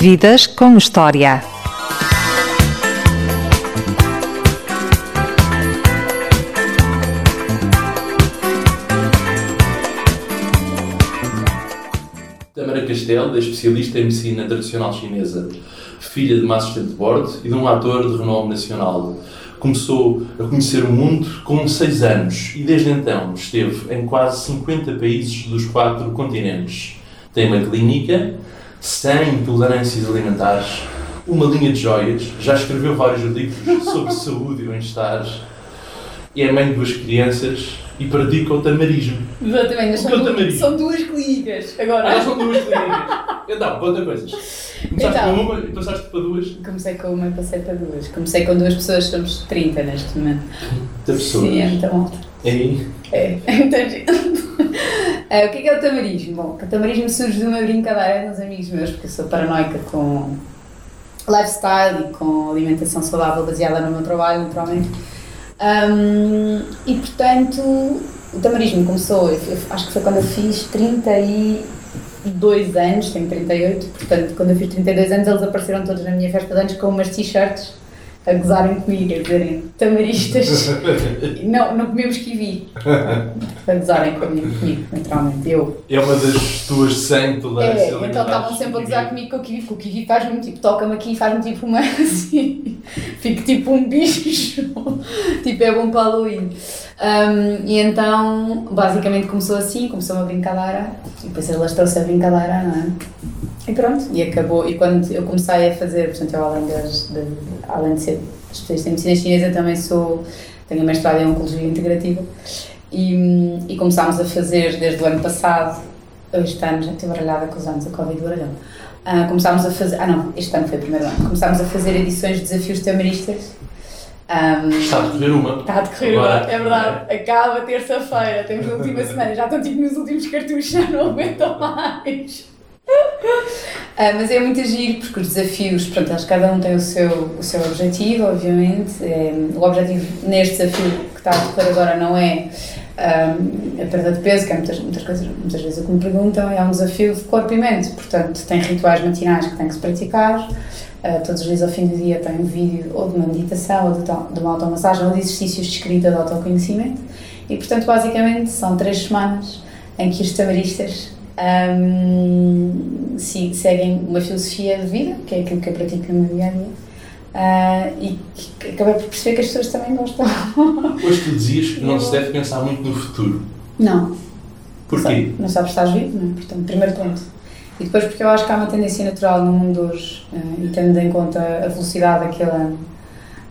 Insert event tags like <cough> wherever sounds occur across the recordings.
Vidas com História. Tamara Castelo é especialista em medicina tradicional chinesa, filha de uma assistente de bordo e de um ator de renome nacional. Começou a conhecer o mundo com 6 anos e desde então esteve em quase 50 países dos quatro continentes. Tem uma clínica, sem intolerâncias alimentares, uma linha de joias, já escreveu vários livros sobre saúde e bem-estar, é mãe de duas crianças e pratica o tamarismo. Exatamente, O são, é du- são duas clínicas. Agora, Ah, são duas clínicas. Então, conta coisas. Começaste Então. com uma e passaste para duas. comecei com uma e passei para duas. Comecei com duas pessoas, somos 30 neste momento. Da pessoa. Sim, é muita malta. Aí, É, é muita gente. Ah, o que é, que é o tamarismo? Bom, o tamarismo surge de uma brincadeira dos amigos meus, porque eu sou paranoica com lifestyle e com alimentação saudável baseada no meu trabalho, naturalmente. Ahm, e portanto, o tamarismo começou, eu- eu acho que foi quando eu fiz 32 anos, tenho 38, portanto, quando eu fiz 32 anos, eles apareceram todos na minha festa de anos com umas t-shirts a gozarem comigo, a dizerem tamaristas. <laughs> Não, não comemos kiwi. A gozarem comigo, comigo, naturalmente. Eu. é uma das tuas 100 tolerâncias É, então estavam sempre a gozar comigo com o kiwi, porque o kiwi faz-me tipo, toca-me aqui e faz-me tipo uma <laughs> assim, fico tipo um bicho, <laughs> tipo é bom para Halloween. Um, e então, basicamente começou assim, começou uma brincadeira, e depois alastrou-se a brincadeira, não é? E pronto, e acabou. E quando eu comecei a fazer, portanto, eu além, das, de, além de ser especialista em medicina chinesa, também sou, tenho mestrado em Oncologia Integrativa, e, e começámos a fazer desde o ano passado, este ano, já estou baralhada com os anos, a Covid baralhou. Ah, começámos a fazer, ah não, este ano foi o primeiro ano, começámos a fazer edições de desafios tamaristas. Ahm, Está a decorrer uma. Está a decorrer, Agora. é verdade. Acaba terça-feira, temos a última semana, já estão tipo nos últimos cartuchos, já não aguentam mais. Ah, mas é muito giro porque os desafios, pronto, eles, cada um tem o seu, o seu objetivo, obviamente. É, o objetivo neste desafio que está a decorrer agora não é um, a perda de peso, que é muitas, muitas, coisas, muitas vezes o que me perguntam, é um desafio de corpo e mente. Portanto, tem rituais matinais que tem que se praticar. Uh, todos os dias ao fim do dia tem um vídeo ou de uma meditação, ou de, de uma automassagem, ou de exercícios de escrita de autoconhecimento. E, portanto, basicamente são três semanas em que os tamaristas um, se- seguem uma filosofia de vida, que é aquilo que eu pratico no meu dia a dia, uh, e que acabei por perceber que as pessoas também gostam. <laughs> Hoje tu dizias que não se deve pensar muito no futuro. Não, Porquê? Não sabes se estás vivo, não é? Portanto, primeiro ponto. E depois porque eu acho que há uma tendência natural no mundo hoje, eh, e tendo em conta a velocidade daquele ano,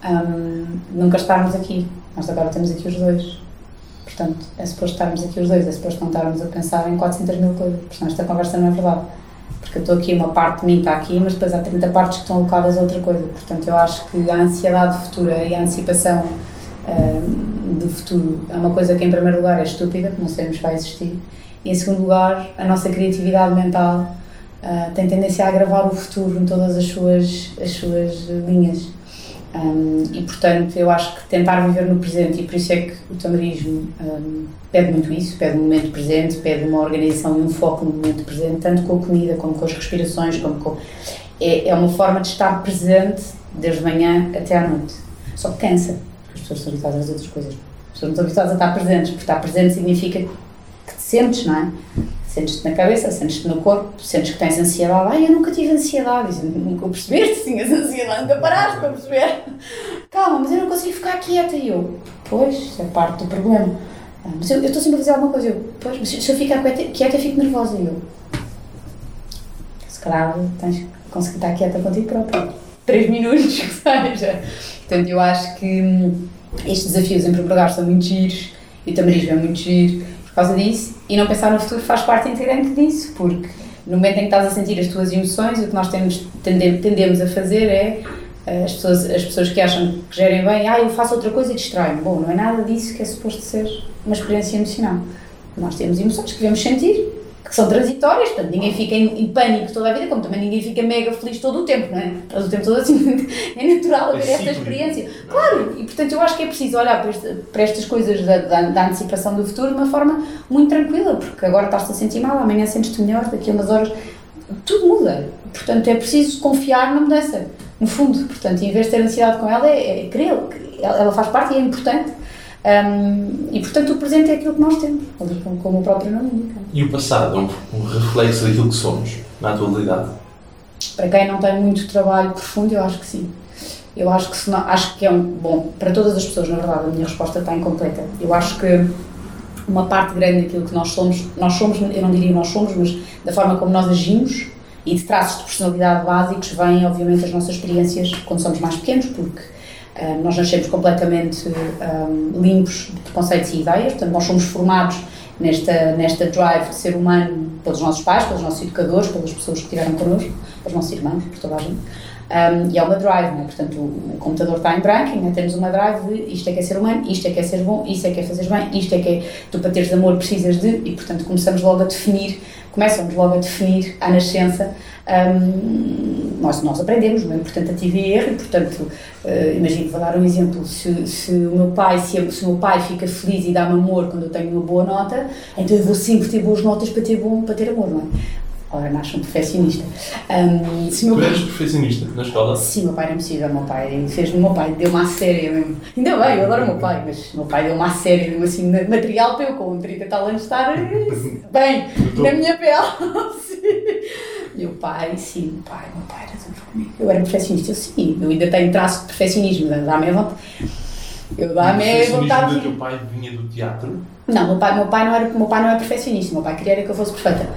hum, nunca estarmos aqui. Nós agora temos aqui os dois. Portanto, é suposto estarmos aqui os dois, é suposto não estarmos a pensar em 400 mil coisas. Portanto, esta conversa não é verdade. Porque eu estou aqui, uma parte de mim está aqui, mas depois há 30 partes que estão alocadas a outra coisa. Portanto, eu acho que a ansiedade futura e a antecipação hum, do futuro é uma coisa que, em primeiro lugar, é estúpida, que não sabemos se vai existir. E, em segundo lugar, a nossa criatividade mental ah, tem tendência a agravar o futuro em todas as suas, as suas linhas. Um, e, portanto, eu acho que tentar viver no presente, e por isso é que o tamarismo um, pede muito isso, pede um momento presente, pede uma organização e um foco no momento presente, tanto com a comida, como com as respirações, como com... É, é uma forma de estar presente desde manhã até à noite. Só que cansa, porque as pessoas estão habituadas às outras coisas. As pessoas não estão habituadas a estar presentes, porque estar presente significa que te sentes, não é? Sentes-te na cabeça, sentes-te no corpo, sentes que tens ansiedade. Ai, eu nunca tive ansiedade. Isso, nunca o percebeste, tinhas ansiedade, nunca paraste para perceber. Calma, mas eu não consigo ficar quieta. E eu, pois, isso é parte do problema. "Ah, Mas eu eu estou sempre a fazer alguma coisa. Eu, pois, mas se eu ficar quieta, quieta eu fico nervosa. E eu, se calhar tens que conseguir estar quieta contigo própria. Três minutos, <laughs> que seja. Portanto, eu acho que hum, estes desafios, em primeiro são muito giros e o tamarismo é muito giro causa disso. E não pensar no futuro faz parte integrante disso, porque no momento em que estás a sentir as tuas emoções, o que nós temos, tende- tendemos a fazer é eh, as pessoas, as pessoas que acham que gerem bem, ah, eu faço outra coisa e distrai-me. Bom, não é nada disso que é suposto ser uma experiência emocional. Nós temos emoções que devemos sentir, que são transitórias, portanto ninguém fica em, em pânico toda a vida, como também ninguém fica mega feliz todo o tempo, não é? Todo o tempo todo assim, <laughs> é natural haver É esta experiência. Claro, e portanto eu acho que é preciso olhar para, este- para estas coisas da, da, da antecipação do futuro de uma forma muito tranquila, porque agora estás-te a sentir mal, amanhã sentes-te melhor, daqui a umas horas tudo muda. portanto, é preciso confiar na mudança, no fundo. Portanto, em vez de ter ansiedade com ela, é, é querer, ela faz parte e é importante. Um, e portanto o presente é aquilo que nós temos, como o próprio nome indica. E o passado é um, um reflexo daquilo que somos na atualidade? Para quem não tem muito trabalho profundo, eu acho que sim. Eu acho que, não, acho que é um. Bom, para todas as pessoas, na verdade, a minha resposta está incompleta. Eu acho que uma parte grande daquilo que nós somos, nós somos, eu não diria nós somos, mas da forma como nós agimos e de traços de personalidade básicos vêm, obviamente, as nossas experiências quando somos mais pequenos, porque uh, nós nascemos completamente um, ah, limpos de preconceitos e ideias, portanto, nós somos formados nesta, nesta drive de ser humano pelos nossos pais, pelos nossos educadores, pelas pessoas que estiveram connosco, pelos nossos irmãos, por toda a gente. Um, e é uma drive, né? portanto o, computador está em branco e temos uma drive de isto é que é ser humano, isto é que é ser bom, isto é que é fazer bem, isto é que é tu para teres amor precisas de, e portanto começamos logo a definir, começamos logo a definir à nascença, um, nós, nós aprendemos, não é? portanto a e erro, portanto uh, imagino, vou dar um exemplo, se, se o meu pai, se, se o meu pai fica feliz e dá-me amor quando eu tenho uma boa nota, então eu vou sempre ter boas notas para ter, bom, para ter amor, não é? Ora, nasce um perfeccionista. Um, se tu meu... eres perfeccionista na escola? Sim, meu pai era impossível. Meu pai fez meu pai deu uma série mesmo. Ainda bem, eu adoro meu pai, mas meu pai deu uma série mesmo assim, material para eu com 30 tal anos estar <laughs> bem na minha pele. <laughs> meu pai, sim, meu pai, meu pai era tudo comigo. Eu era perfeccionista, eu sim, eu ainda tenho traço de perfeccionismo, dá-me vontade. Eu dá-me vontade. O teu pai vinha do teatro? Não, meu pai, meu pai não era, meu pai não é perfeccionista, meu pai queria que eu fosse perfeita.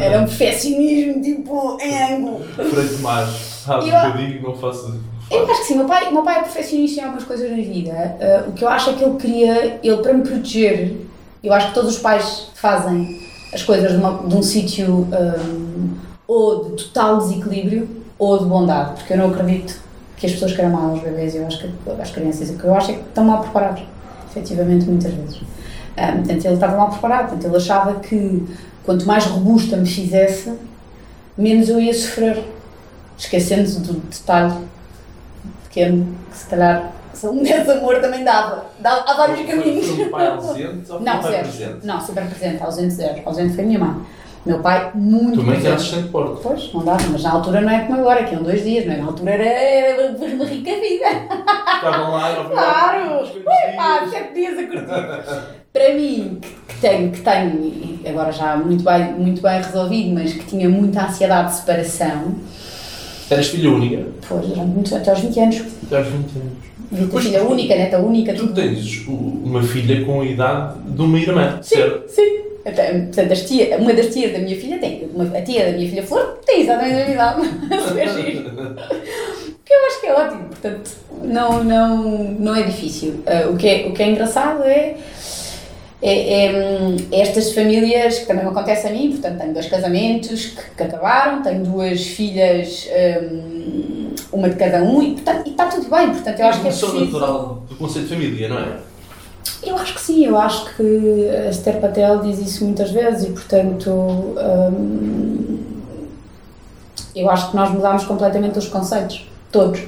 Era um perfeccionismo tipo em ângulo. Freio de mar, sabe? Eu, um bocadinho, não faço. Eu acho que sim, meu pai, meu pai é perfeccionista em algumas coisas na vida. Uh, o que eu acho é que ele queria, ele para me proteger, eu acho que todos os pais fazem as coisas de, uma, de um sítio um, ah, ou de total desequilíbrio ou de bondade, porque eu não acredito que as pessoas queiram mal aos bebês, eu acho que as crianças, o que eu acho é que estão mal preparados, efetivamente, muitas vezes. Um, ah, portanto, ele estava mal preparado, portanto, ele achava que quanto mais robusta me fizesse, menos eu ia sofrer. Esquecendo do detalhe pequeno, que se calhar se um amor também dava. dava há vários caminhos. Foi um pai ausente ou não, pai presente? Não, super presente, ausente zero. Ausente foi a minha mãe. Meu pai, muito Tu mãe que era assistente Porto. Pois, não dava, mas na altura não é como agora, que iam dois dias, não é? Na altura era, era uma rica vida. Estavam lá, era Claro! Ui, pá, sete dias a curtir. Para mim, que tenho, que tenho agora já muito bem, muito bem resolvido, mas que tinha muita ansiedade de separação. Eras filha única? Pois, durante até aos 20 anos. Até aos 20 anos. Pois, filha única, neta única. Tu tens uma filha com a idade de uma irmã, sim, certo? Sim. Portanto, as tia, uma das tias da minha filha tem, uma, a tia da minha filha Flor tem exatamente a minha idade. <laughs> que eu acho que é ótimo, portanto, não, não, não é difícil. Uh, o, que é, o que é engraçado é é, é, estas famílias que também acontece a mim, portanto tenho dois casamentos que, que acabaram, tenho duas filhas, um, uma de cada um, e, portanto, e está tudo bem, portanto eu acho que é preciso... natural do conceito de família, não é? Eu acho que sim, eu acho que a Esther Patel diz isso muitas vezes e portanto hum, eu acho que nós mudámos completamente os conceitos, todos,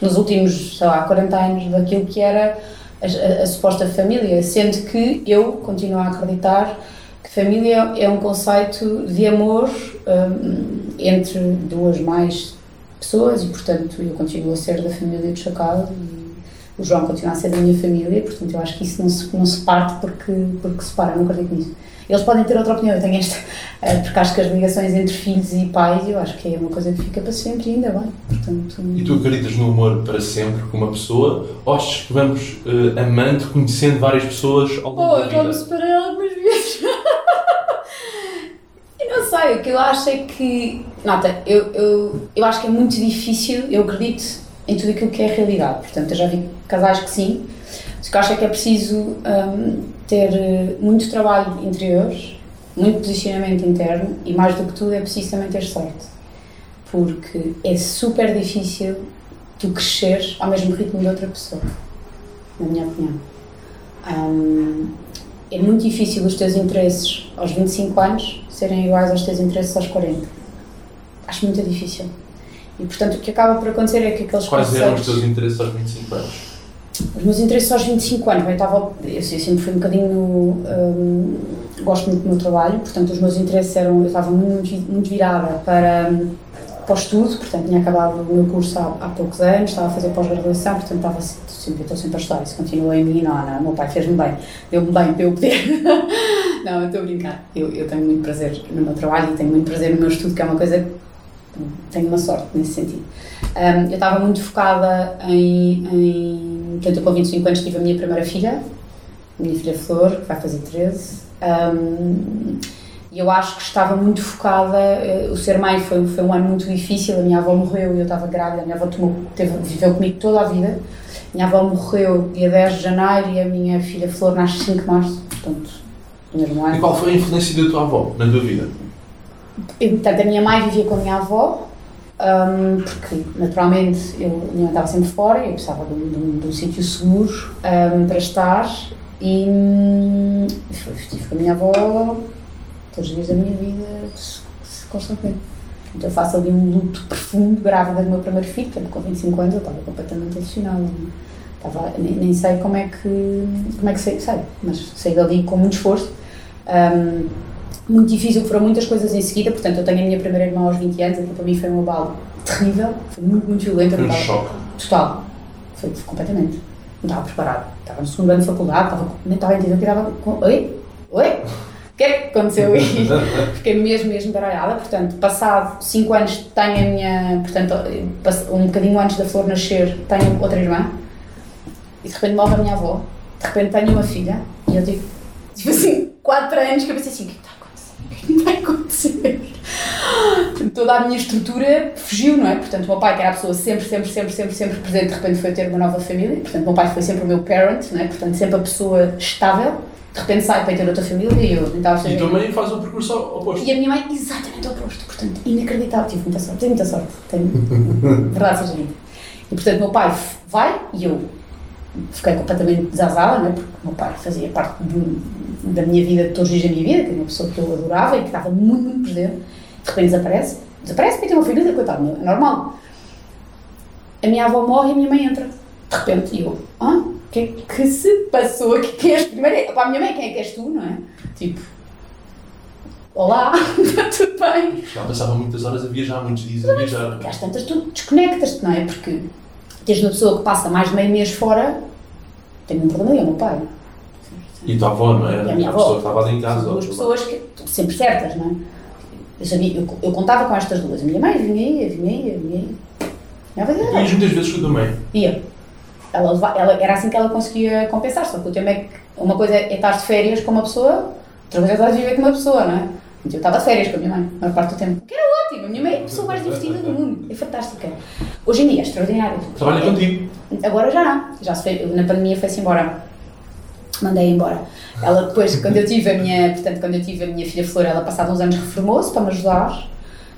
nos últimos, sei lá, 40 anos daquilo que era a, a, suposta família, sendo que eu continuo a acreditar que família é um conceito de amor um, entre duas mais pessoas e, portanto, eu continuo a ser da família do Chacal o João continua a ser da minha família, portanto, eu acho que isso não se, não se parte porque, porque se para, não acredito nisso. Eles podem ter outra opinião, eu tenho esta, <laughs> eh, porque acho que as ligações entre filhos e pais, eu acho que é uma coisa que fica para sempre e ainda bem. Portanto, e tu acreditas no amor para sempre com uma pessoa ou achas que vamos uh, amando, conhecendo várias pessoas ao longo oh, da vida? Oh, vamos separar algumas vezes. <laughs> eu não sei, o que eu acho é que. Nota, eu, eu, eu acho que é muito difícil, eu acredito em tudo aquilo que é realidade. Portanto, eu já vi casais que sim, mas que acho é que é preciso. Um, ter eh, muito trabalho interior, muito posicionamento interno e mais do que tudo é preciso também ter sorte. Porque é super difícil tu cresceres ao mesmo ritmo de outra pessoa, na minha opinião. Um, é muito difícil os teus interesses aos 25 anos serem iguais aos teus interesses aos 40. Acho muito difícil. E portanto o que acaba por acontecer é que aqueles Quais eram os teus interesses aos 25 anos? Os meus interesses aos 25 anos, eu, estava, eu sempre fui um bocadinho. hum, gosto muito do meu trabalho, portanto, os meus interesses eram. Eu estava muito, muito virada para, para o estudo, portanto, tinha acabado o meu curso há, há poucos anos, estava a fazer pós-graduação, portanto, estava sempre, estou sempre a estudar, isso continua em mim, não, não, o meu pai fez-me bem, deu-me bem para eu poder. <laughs> não, eu estou a brincar. Eu, eu tenho muito prazer no meu trabalho e tenho muito prazer no meu estudo, que é uma coisa. Tenho uma sorte nesse sentido. Um, eu estava muito focada em, em. Portanto, eu com 25 anos tive a minha primeira filha, a minha filha Flor, que vai fazer 13. Um, e eu acho que estava muito focada. eh, O ser mãe foi, foi um ano muito difícil. A minha avó morreu e eu estava grávida. A minha avó tomou, teve, viveu comigo toda a vida. A minha avó morreu dia 10 de janeiro e a minha filha Flor nasce 5 de março, portanto, no mesmo E ano. qual foi a influência da tua avó na tua vida? Portanto, a minha mãe vivia com a minha avó, hum, porque naturalmente eu, a minha mãe estava sempre fora, eu precisava de um, de um- de um sítio seguro hum, para estar e hum, estive com a minha avó todos os dias da minha vida, constantemente. Então eu faço ali um luto profundo, grávida do meu primeiro filho, portanto com 25 anos eu estava completamente não é? Estava, nem, nem sei como é que, como é que sei, sei, mas saí dali com muito esforço. Hum, muito difícil, foram muitas coisas em seguida, portanto eu tenho a minha primeira irmã aos 20 anos, então para mim foi um abalo terrível, foi muito, muito violento. um choque. Total, foi, foi completamente. Não estava preparada. Estava no segundo ano de faculdade, estava, nem estava a entender o que estava. com- Oi? Oi? O que é que aconteceu aí? <laughs> Fiquei mesmo, mesmo baralhada. Portanto, passado 5 anos, tenho a minha. Portanto, um bocadinho antes da flor nascer, tenho outra irmã. E de repente morre a minha avó. De repente tenho uma filha. E eu digo, tipo assim, 4 anos que eu pensei assim: <laughs> vai acontecer? toda a minha estrutura fugiu, não é? Portanto, o meu pai, que era a pessoa sempre, sempre, sempre, sempre, sempre presente, de repente foi ter uma nova família. Portanto, o meu pai foi sempre o meu parent, não é? Portanto, sempre a pessoa estável. De repente sai para ter outra família e eu tentava ser. E tua mãe faz o percurso oposto. E a minha mãe, exatamente o oposto. Portanto, inacreditável. Tive muita sorte. Tenho muita sorte. Tenho. <laughs> Verdade seja dita. E, portanto, o meu pai vai e eu fiquei completamente desazada, não é? Porque o meu pai fazia parte do- da minha vida, de todos os dias da minha vida, que era uma pessoa que eu adorava e que estava muito, muito presente. De repente desaparece. Desaparece porque tem uma família, coitado, é normal. A minha avó morre e a minha mãe entra. De repente, e eu, hã? O que é que se passou? Que- Quem és primeiro? Para a minha mãe, quem é que és tu, não é? Tipo, olá, <laughs> está tudo bem? Já passava muitas horas a viajar, muitos dias a viajar. Às tantas tu desconectas-te, não é? Porque tens uma pessoa que passa mais de meio mês fora, tem um problema, é meu pai. E a tua avó, não? E a minha avó. pessoa que estava ali em casa. Duas pessoas que sempre certas, não é? Eu, sabia, eu, eu contava com estas duas. A minha mãe vinha aí, vinha aí, vinha aí. Avó Tu ia. ias muitas vezes com a tua mãe. ia. Ela, ela, era assim que ela conseguia compensar, só que o tema é que uma coisa é estar de férias com uma pessoa, outra coisa é estar a viver com uma pessoa, não é? Então, eu estava de férias com a minha mãe, a maior parte do tempo. Que era ótimo, a minha mãe é a pessoa mais divertida do mundo, é fantástica. Hoje em dia é extraordinário. Trabalha É- contigo. Agora já não. Já se foi, na pandemia foi-se embora. Mandei embora. Ela depois, quando eu tive a minha, portanto, quando eu tive a minha filha Flor, ela passado uns anos reformou-se para me ajudar.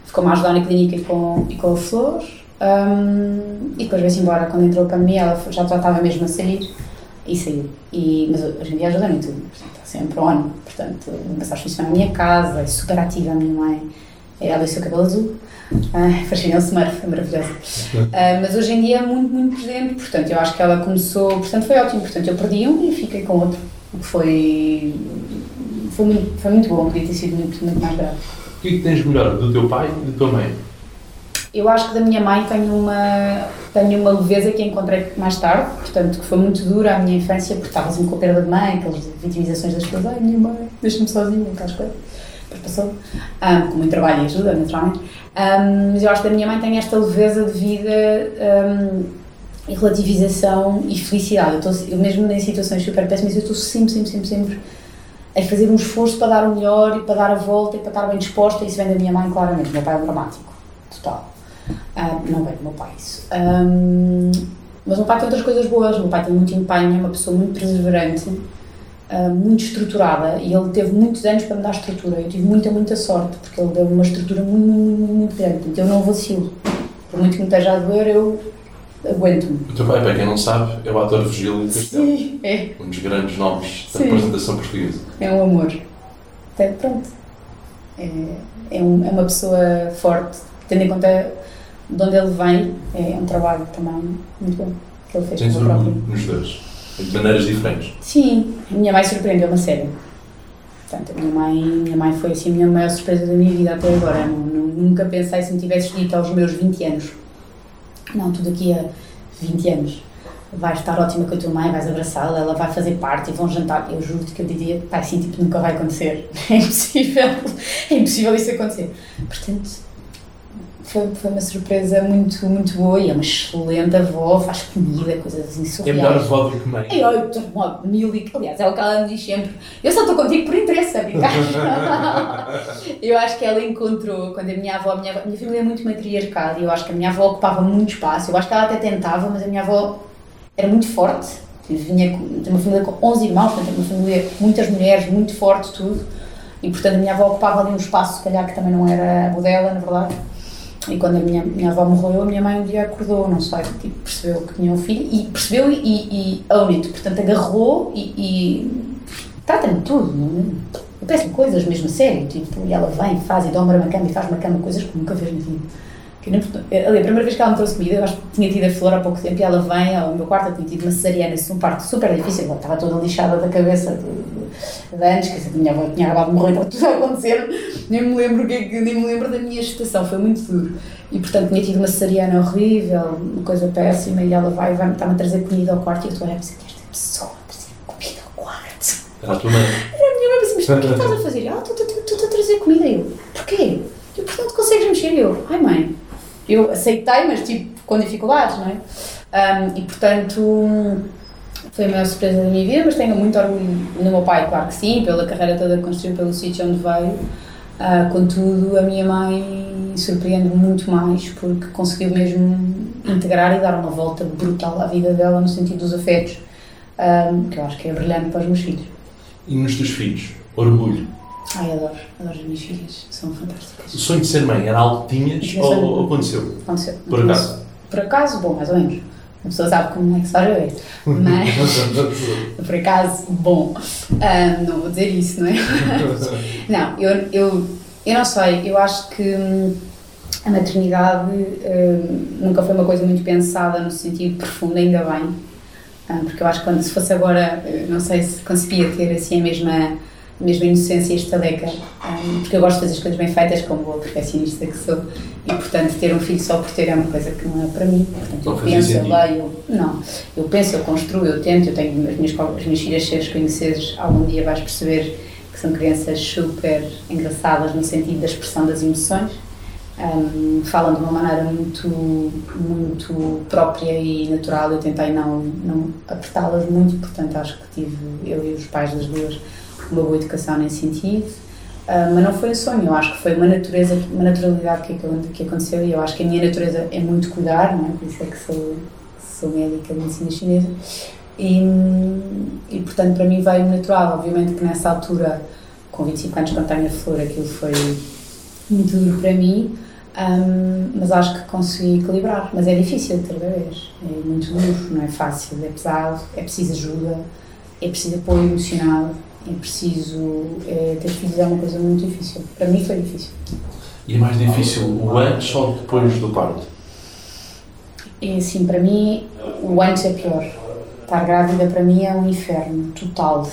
Ficou-me a ajudar na clínica e com, e com a Flor. Hum, e depois veio-se embora. Quando entrou a pandemia, ela já estava mesmo a sair. E saiu. E, mas hoje em dia ajuda-me em tudo. Portanto, está sempre on. Portanto, passar os na minha casa, é super ativa a minha mãe. Ela e o seu cabelo azul. Ai, fascina o Smurf, é maravilhosa. <laughs> Ah, mas hoje em dia é muito, muito presente, portanto, eu acho que ela começou, portanto, foi ótimo. Portanto, eu perdi um e fiquei com outro, o que foi, foi, muito, foi muito bom, podia ter sido muito, muito mais grave. O que é que tens melhor do teu pai e da tua mãe? Eu acho que da minha mãe tenho uma, tenho uma leveza que encontrei mais tarde, portanto, que foi muito dura a minha infância, porque estava sempre com a perda de mãe, aquelas vitimizações das pessoas, ai, minha mãe, deixa-me sozinha, aquelas coisas. Passou, ah, com muito trabalho e ajuda, naturalmente. Ah, mas eu acho que da minha mãe tem esta leveza de vida e relativização e felicidade. Eu, estou, eu mesmo em situações super péssimas, eu estou sempre, sempre, sempre, sempre a fazer um esforço para dar o melhor e para dar a volta e para estar bem disposta. Isso vem da minha mãe, claramente. Meu pai é um dramático, total. Ah, não vem do meu pai isso. Ahm, mas o meu pai tem outras coisas boas. O meu pai tem muito empenho, é uma pessoa muito perseverante, ah, muito estruturada e ele teve muitos anos para me dar estrutura. Eu tive muita, muita sorte porque ele deu uma estrutura muito, muito, muito, grande. Portanto, eu não vacilo. Por muito que me esteja a doer, eu aguento-me. O teu pai, para quem não sabe, é o ator Virgílio Castelo. Sim, é. Um dos grandes nomes da Sim. representação portuguesa. É um amor. Então, pronto. É, é, um- é uma pessoa forte. Tendo em conta de onde ele vem, é um trabalho também muito bom. que ele fez Tens orgulho nos dois. De maneiras diferentes. Sim, a minha mãe surpreendeu-me a sério. Portanto, a minha mãe, minha mãe foi assim a minha maior surpresa da minha vida até agora. Não, não- nunca pensei se me tivesses dito aos meus 20 anos. Não, tu daqui a 20 anos vais estar ótima com a tua mãe, vais abraçá-la, ela vai fazer parte e vão jantar. Eu juro-te que eu diria, pá, assim, tipo, nunca vai acontecer. <laughs> É impossível, é impossível isso acontecer. Portanto, foi, foi uma surpresa muito, muito boa e é uma excelente avó, faz comida, coisas assim É surreais. melhor avó do que mãe. Ei, olha, estou uma mil e... Aliás, é o que ela me diz sempre. Eu só estou contigo por interesse, sabe? <laughs> eu acho que ela encontrou, quando a minha avó, a minha, a minha família é muito matriarcal e eu acho que a minha avó ocupava muito espaço. Eu acho que ela até tentava, mas a minha avó era muito forte. Vinha com, tem uma família com 11 irmãos, portanto, uma família com muitas mulheres, muito forte, tudo. E, portanto, a minha avó ocupava ali um espaço, se calhar, que também não era o dela, na verdade. E quando a minha, minha avó morreu, a minha mãe um dia acordou, não sei, tipo, percebeu que tinha um filho e percebeu e, e, e it, portanto agarrou e, e trata-me tudo, não é? Peço-lhe coisas mesmo a sério, tipo, e ela vem, faz e dá-me uma cama e faz uma cama, coisas que nunca fez na vida. Que nem- Ali, a primeira vez que ela me trouxe comida, eu acho que tinha tido a flor há pouco tempo e ela vem ao meu quarto, eu tinha tido uma cesariana, assim, um parto super difícil, estava toda lixada da cabeça de, de, antes, que a minha avó tinha acabado de morrer, estava tudo a acontecer, nem me lembro que é nem me lembro da minha gestação, foi muito duro. E portanto tinha tido uma cesariana horrível, uma coisa péssima, e ela vai, vai está-me a trazer comida ao quarto e eu estou a olhar e pensei, esta pessoa a trazer comida ao quarto. Era a tua mãe. A minha mãe mas o que <laughs> estás a fazer? Ah, estou a trazer comida. E eu, porquê? Eu, portanto, consegues mexer? E eu, ai mãe. Eu aceitei, mas tipo, com dificuldades, não é? Ahm, e portanto, foi a maior surpresa da minha vida, mas tenho muito orgulho no meu pai, claro que sim, pela carreira toda que construiu, pelo sítio onde veio. Ah, contudo, a minha mãe surpreende muito mais porque conseguiu mesmo integrar e dar uma volta brutal à vida dela no sentido dos afetos, ahm, que eu acho que é brilhante para os meus filhos. E nos teus filhos? Orgulho. Ai, adoro, adoro as minhas filhas, são fantásticas. O sonho de ser mãe era algo que tinhas sonho. ou aconteceu? Aconteceu. Por acaso? Por acaso, bom, mais ou menos. A pessoa sabe como é que se faz ver. Mas, <laughs> por acaso, bom. Ah, não vou dizer isso, não é? <laughs> Não, eu, eu, eu não sei, eu acho que hum, a maternidade hum, nunca foi uma coisa muito pensada no sentido profundo, ainda bem. Ah, porque eu acho que quando se fosse agora, eh, não sei se conseguia ter assim a mesma, a mesma inocência e estaleca, ah, porque eu gosto de fazer as coisas bem feitas, como boa perfeccionista que sou, e portanto ter um filho só por ter é uma coisa que não é para mim. Portanto, Não eu penso, eu leio, não. Eu penso, eu construo, eu tento, eu tenho as minhas, as minhas filhas, se as conheceres, algum dia vais perceber que são crianças super engraçadas no sentido da expressão das emoções. Um, falam de uma maneira muito, muito própria e natural. Eu tentei não, não apertá-las muito, portanto, acho que tive, eu e os pais das duas, uma boa educação nesse sentido. Ah, mas não foi um sonho, eu acho que foi uma natureza, uma naturalidade que, que, aconteceu e eu acho que a minha natureza é muito cuidar, não é? Por isso é que sou, sou médica de medicina chinesa. E, e portanto, para mim veio natural. Obviamente que nessa altura, com 25 anos, quando tenho a flor, aquilo foi muito duro para mim, hum, mas acho que consegui equilibrar. Mas é difícil, outra vez. É muito duro, não é fácil, é pesado, é preciso ajuda, é preciso apoio emocional, é preciso. É, ter filhos é uma coisa muito difícil. Para mim foi difícil. E é mais difícil o antes ou depois do parto? E assim, para mim, o antes é pior. Estar grávida para mim é um inferno total.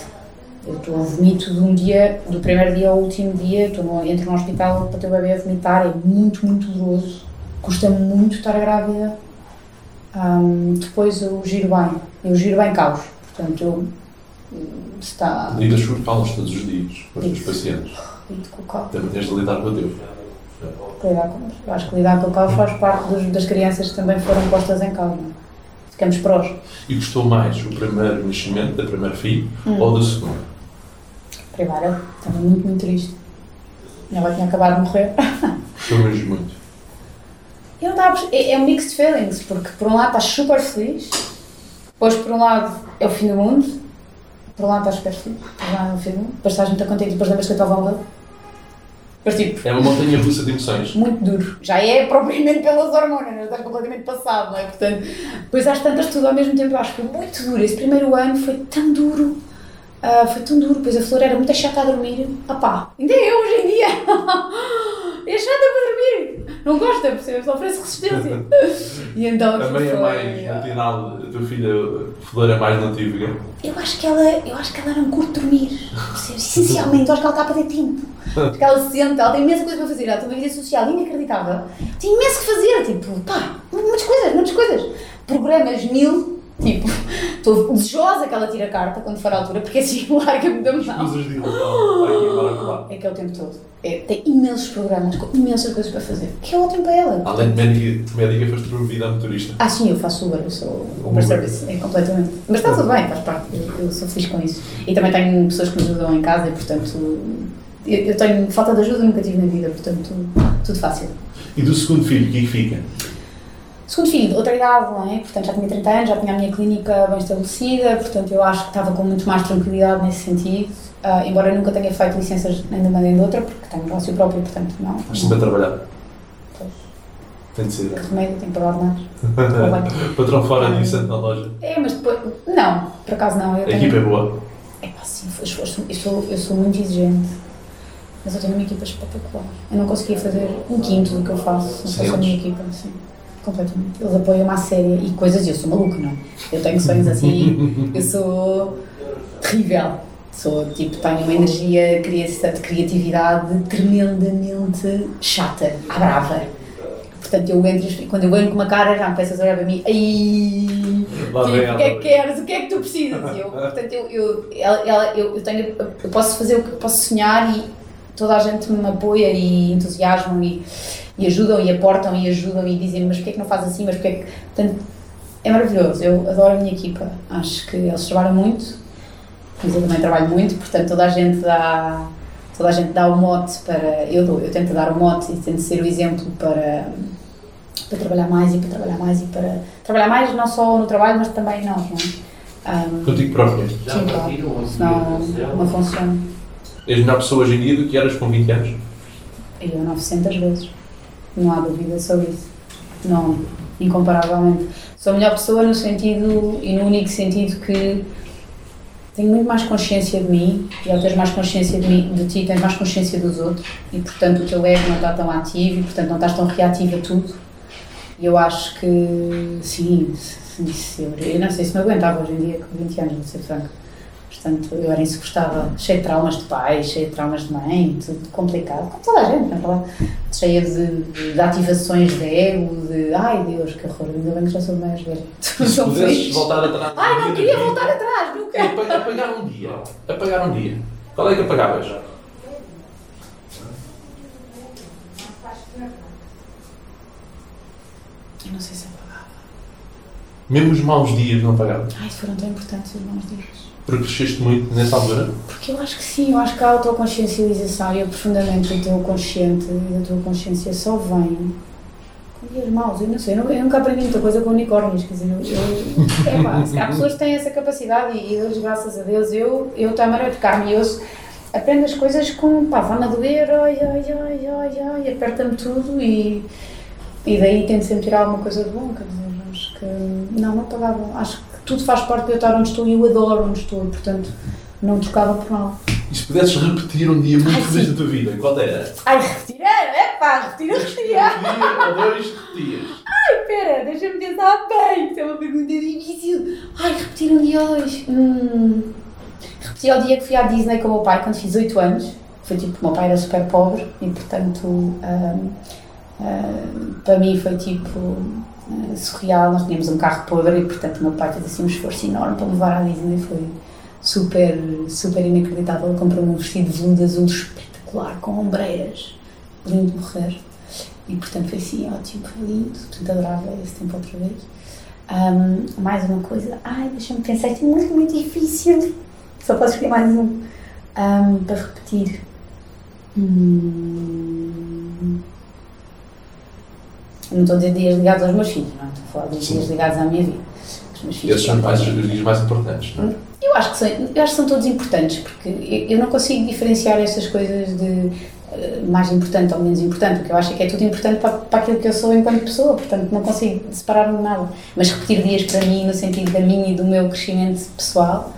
Eu estou a vomito de um dia, do primeiro dia ao último dia, estou no, entro no hospital para ter o bebê a vomitar, é muito, muito doloroso. Custa-me muito estar grávida. Ahm, depois eu giro bem, eu giro bem caos. Portanto, eu. Está. Lidas com calos todos os dias com os pacientes. Também tens de lidar com o teu. Lidar com, eu acho que lidar com o caos faz parte dos- das crianças que também foram postas em é? Ficamos prós. E gostou mais o primeiro nascimento da primeira filha Hum. ou do segundo? Primeiro, estava muito, muito triste. Minha avó tinha acabado de morrer. <laughs> Mesmo muito. Eu não estava a perce- é, é um mixed feelings, porque por um lado estás super feliz, depois por um lado é o fim do mundo, por lado estás super feliz, por um lado é o fim do mundo, depois estás muito contente depois lembras que eu estava a morrer. Depois tipo, É uma montanha russa de emoções. muito duro. Já é propriamente pelas hormonas, não estás completamente passado, não é? Portanto, depois às tantas tudo ao mesmo tempo, eu acho que foi muito duro. Esse primeiro ano foi tão duro. ah, foi tão duro, pois a flor era muito chata a dormir. Ah pá, ainda é hoje em dia. <laughs> é chata para dormir. Não gosta, percebes? Oferece resistência. <laughs> E então Também é foi- mais matinal, a tua filha Flor é mais notífica. Eu acho que ela, eu acho que ela não curte dormir. percebes? Essencialmente, eu acho que ela está para ter tempo. <laughs> Acho que ela se senta, ela tem imensa coisa para fazer, ela tem uma vida social inacreditável. Tem imenso que fazer, tipo, pá, muitas coisas, muitas coisas. Programas mil, tipo, <laughs> estou desejosa que ela tire a carta quando for a altura, porque assim <laughs> larga-me da mão. É que é o tempo todo. É, tem imensos programas com imensas coisas para fazer. Que é ótimo para ela. Além de médica, médica foste promovida a motorista. Ah, sim, eu faço Uber, eu sou Uber. Service, é completamente. Mas está tudo bem, faz parte, eu, eu sou feliz com isso. E também tenho pessoas que me ajudam em casa e, portanto, eu, eu tenho falta de ajuda, nunca tive na vida, portanto, tudo fácil. E do segundo filho, o que é que fica? Segundo filho, outra idade, não é? Portanto, já tinha 30 anos, já tinha a minha clínica bem estabelecida, portanto, eu acho que estava com muito mais tranquilidade nesse sentido. Ah, embora eu nunca tenha feito licenças nem de uma nem de outra, porque tenho negócio próprio, portanto, não. Estás sempre a trabalhar. Pois, Tem de ser. que remédio, tenho que pagar. Patrão fora disso na loja. É, mas depois. Não, por acaso não. Eu A tenho... equipa é boa. É pá, sim, foi esforço. Eu sou, eu sou muito exigente. Mas eu tenho uma equipa espetacular. Eu não conseguia fazer um quinto do que eu faço. Sem fosse a minha equipa, sim. Completamente. Eles apoiam-me à séria e coisas. e Eu sou maluca, não é? Eu tenho sonhos assim. <laughs> eu sou terrível. Sou, tipo, tenho uma energia de criatividade tremendamente chata, à brava. Portanto, eu entro quando eu venho com uma cara, já me começas a olhar para mim. Ai, tipo, o que é que queres? O que é que tu precisas? Eu, portanto, eu, eu, ela- eu, eu, tenho, eu posso fazer o que posso sonhar e toda a gente me apoia e entusiasmam e, e ajudam e aportam e ajudam e dizem mas porquê é que não faz assim, mas porquê é que... Portanto, é maravilhoso, eu adoro a minha equipa, acho que eles trabalham muito, mas eu também trabalho muito, portanto toda a gente dá, toda a gente dá o mote para, eu dou, eu tento dar o mote e tento ser o exemplo para, para trabalhar mais e para trabalhar mais e para trabalhar mais não só no trabalho, mas também nós, não é? Um, Contigo própria. sim, claro, senão não funciona. És melhor pessoa hoje em dia do que eras com 20 anos. Eu 900 vezes. Não há dúvida sobre isso. Não, incomparavelmente. Sou a melhor pessoa no sentido, e no único sentido que tenho muito mais consciência de mim, e ao teres mais consciência de, mim, de ti, tens mais consciência dos outros, e portanto o teu ego não está tão ativo, e portanto não estás tão reativo a tudo. E eu acho que, sim, sim, sim, eu não sei se me aguentava hoje em dia com 20 anos, vou ser franca. Portanto, eu era insuportável, cheia de traumas de pai, cheia de traumas de mãe, tudo complicado, como toda a gente, não é verdade? Cheia de, de, ativações de ego, de ai Deus, que horror, ainda bem que já sou mais velha. Se pudesses voltar atrás. Ai, não queria voltar atrás, nunca. Apa- Apagar um dia. Apagar um dia. Qual é que apagavas? Eu não sei se apagava. Mesmo os maus dias não apagavas. Ai, foram tão importantes os bons dias. Cresceste muito nessa altura. Porque eu acho que sim, eu acho que a autoconsciencialização e o profundamente do teu consciente e da tua consciência só vem com dias maus. Eu não sei, eu, eu nunca aprendi muita coisa com unicórnios, quer dizer, eu. eu é pá, há pessoas que têm essa capacidade e, e graças a Deus, eu, eu também de carne e osso, aprendo as coisas com. pá, vai-me a doer, ai, ai, ai, ai, ai, aperta-me tudo e. E daí tento sempre tirar alguma coisa de bom, quer dizer, acho que. Não, não pagava. Acho que tudo faz parte de eu estar onde estou e eu adoro onde estou, portanto, não trocava por nada. E se pudesses repetir um dia muito Ai, feliz sim. da tua vida, qual era? Ai, retirar, é pá, retira, Um retira. dia ou dois repetias. Ai, pera, deixa-me pensar bem, isso é uma pergunta difícil. Ai, repetir um dia hoje. Hum, repeti ao dia que fui à Disney com o meu pai quando fiz 8 anos. Foi tipo, o meu pai era super pobre e, portanto, hum, hum, para mim foi tipo hum, surreal. Nós tínhamos um carro podre e, portanto, o meu pai fez assim um esforço enorme para levar à Disney. Foi super, super inacreditável. Ele comprou-me um vestido de veludo azul espetacular, com ombreiras. Lindo de morrer. E portanto foi assim, ótimo, foi lindo, portanto adorava esse tempo outra vez. Ahm, mais uma coisa, ai, deixa-me pensar, isto é muito, muito difícil. Só posso escolher mais um Ahm, para repetir. Hum, não estou a dizer dias ligados aos meus filhos, não é? estou a falar de dias ligados à minha vida. Os meus filhos Esses são mais, os dias mais importantes, não é? eu acho, que são, eu acho que são todos importantes, porque eu, eu não consigo diferenciar estas coisas de eh, mais importante ou menos importante, porque eu acho que é tudo importante para, para aquilo que eu sou enquanto pessoa, portanto não consigo separar-me de nada. Mas repetir dias para mim, no sentido da minha e do meu crescimento pessoal.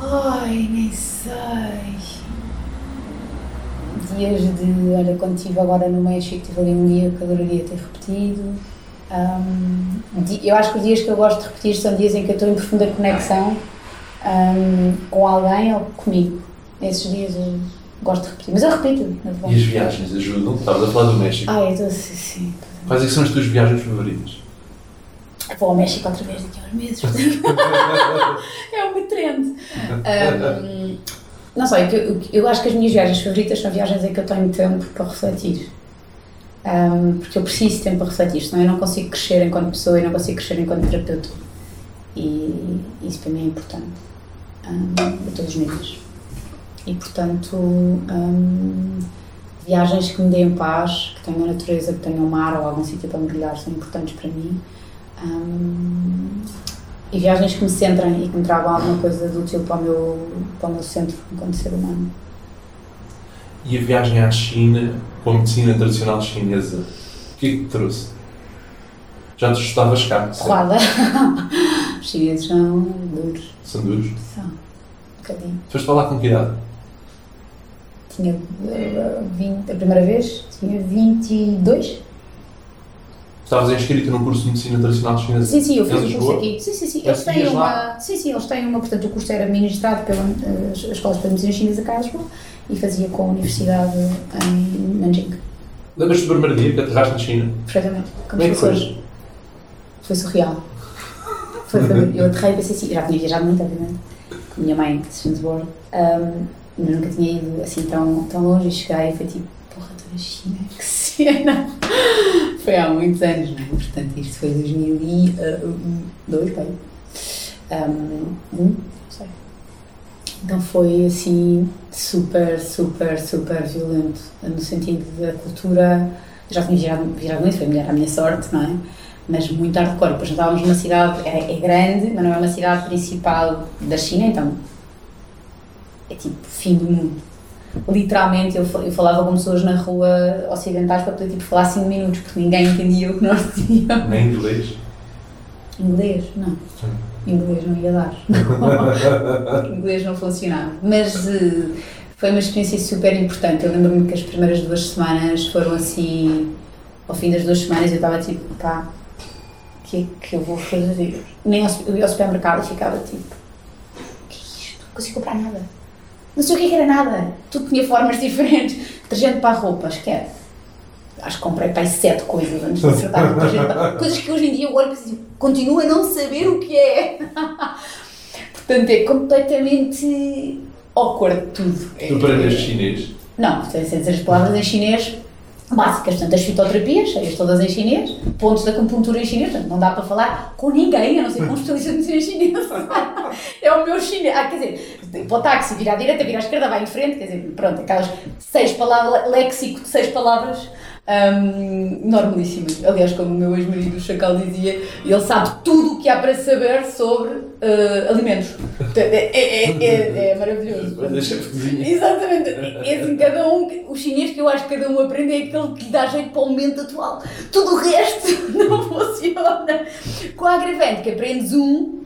Ai, nem sei. Dias de, olha, quando estive agora no México, tive ali um dia que adoraria ter repetido. Um, eu acho que os dias que eu gosto de repetir são dias em que eu estou em profunda conexão um, com alguém ou comigo. Esses dias eu gosto de repetir. Mas eu repito, E as viagens ajudam? Estavas a falar do México. Ah, eu estou assim, sim. Quais é que são as tuas viagens favoritas? Vou ao México outra vez daqui a uns meses. <laughs> <laughs> é uma trend. <laughs> Um, não sei, eu, eu acho que as minhas viagens favoritas são viagens em que eu tenho tempo para refletir. Um, porque eu preciso de tempo para refletir, senão eu não consigo crescer enquanto pessoa e não consigo crescer enquanto terapeuta. E isso para mim é importante, um, a todos os níveis. E portanto, um, viagens que me deem paz, que tenham natureza, que tenham mar ou algum sítio para mergulhar são importantes para mim. Um, e viagens que me centrem e que me tragam alguma coisa de útil para o meu, para o meu centro enquanto ser humano. E a viagem à China com a medicina tradicional chinesa, o que é que te trouxe? Já te estavas cá? Porrada. <laughs> Os chineses são duros. São duros. São. Um bocadinho. Foste lá com que idade? Tinha eh, 20, a primeira vez, tinha 22. Estavas inscrito num curso de medicina tradicional chinesa? Sim, sim, eu fiz o curso aqui. Sim, sim, sim. Eles têm uma. lá? Sim, sim, eles têm uma. Portanto, o curso era ministrado pela eh, as escolas de medicina chinesa Lisboa e fazia com a Universidade em Nanjing. Lembras-te do primeiro dia que aterraste na China? Perfeitamente. Como é que foi? hoje. Foi surreal. Foi, foi, eu aterrei e pensei assim, já tinha viajado muito, obviamente, com a minha mãe, que se um, mas nunca tinha ido assim tão, tão longe e cheguei e foi tipo, porra, estou na China, que cena! <laughs> Foi há muitos anos, não é? Portanto, isto foi 2002, bem. Um, um, sei. Então foi assim super, super, super violento, no sentido da cultura. Já tinha viajado, viajado muito, foi melhor a minha sorte, não é? Mas muito hardcore. Depois estávamos numa cidade, é, é grande, mas não é uma cidade principal da China, então é tipo fim do mundo. Literalmente, eu, eu falava com pessoas na rua ocidentais para poder tipo, falar 5 minutos, porque ninguém entendia o que nós <laughs> dizíamos. Nem inglês? Inglês? Não. Inglês não ia dar. <laughs> Inglês não funcionava. Mas eh, foi uma experiência super importante. Eu lembro-me que as primeiras duas semanas foram assim. Ao fim das duas semanas eu estava tipo, pá, o que é que eu vou fazer? Nem eu ia ao supermercado e ficava tipo, o que é isto? Não consigo comprar nada. Não sei o que é que era nada. Tudo tinha formas <laughs> diferentes. Detergente para a roupa, esquece. Acho que comprei para aí sete coisas antes de acertar detergente. <laughs> Coisas que hoje em dia eu olho e continuo a não saber o que é. <laughs> Portanto, é completamente awkward tudo. Tu aprendeste chinês? não, sem dizer as palavras em chinês básicas, portanto, as fitoterapias, cheias todas em chinês, pontos de acupuntura em chinês, portanto, não dá para falar com ninguém, a não ser com um especialista de medicina chinesa. <laughs> É o meu chinês. Ah, quer dizer, para o táxi, vira à direita, vira à esquerda, vai em frente, quer dizer, pronto, aquelas seis palavras, léxico de seis palavras. Hum, normalíssimas. Aliás, como o meu ex-marido, Chacal, dizia, ele sabe tudo o que há para saber sobre eh, alimentos. É, é, é, é, é maravilhoso. Exatamente. É assim, cada um, o chinês que eu acho que cada um aprende é aquele que lhe dá jeito para o momento atual. Tudo o resto <laughs> não funciona. Com a agravante que aprendes um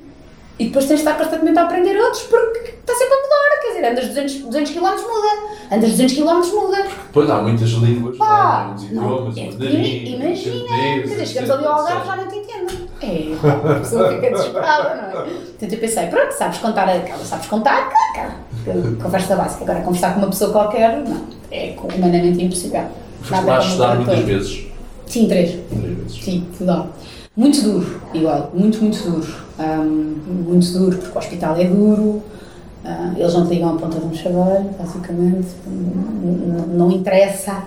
e depois tens de estar constantemente a aprender outros porque está sempre a mudar. Quer dizer, andas 200, 200 km muda. Andas 200 km muda. Pois há muitas línguas, Pá, não é? os não, idiomas, é, mandarim, imagina, quer dizer, chegamos ali ao Algarve já não te entendo. É, pá, a pessoa fica desesperada, não é? Portanto, eu pensei, pronto, sabes contar aquela, sabes contar, aquela conversa básica. Agora, conversar com uma pessoa qualquer, não, é humanamente impossível. Foste lá estudar um muitas vezes. Sim, três. Três vezes. Sim, tudo. Muito duro, igual, muito, muito duro. Ahm, muito duro, porque o hospital é duro, ah, eles não te ligam a ponta de um chaveiro, basicamente, não interessa.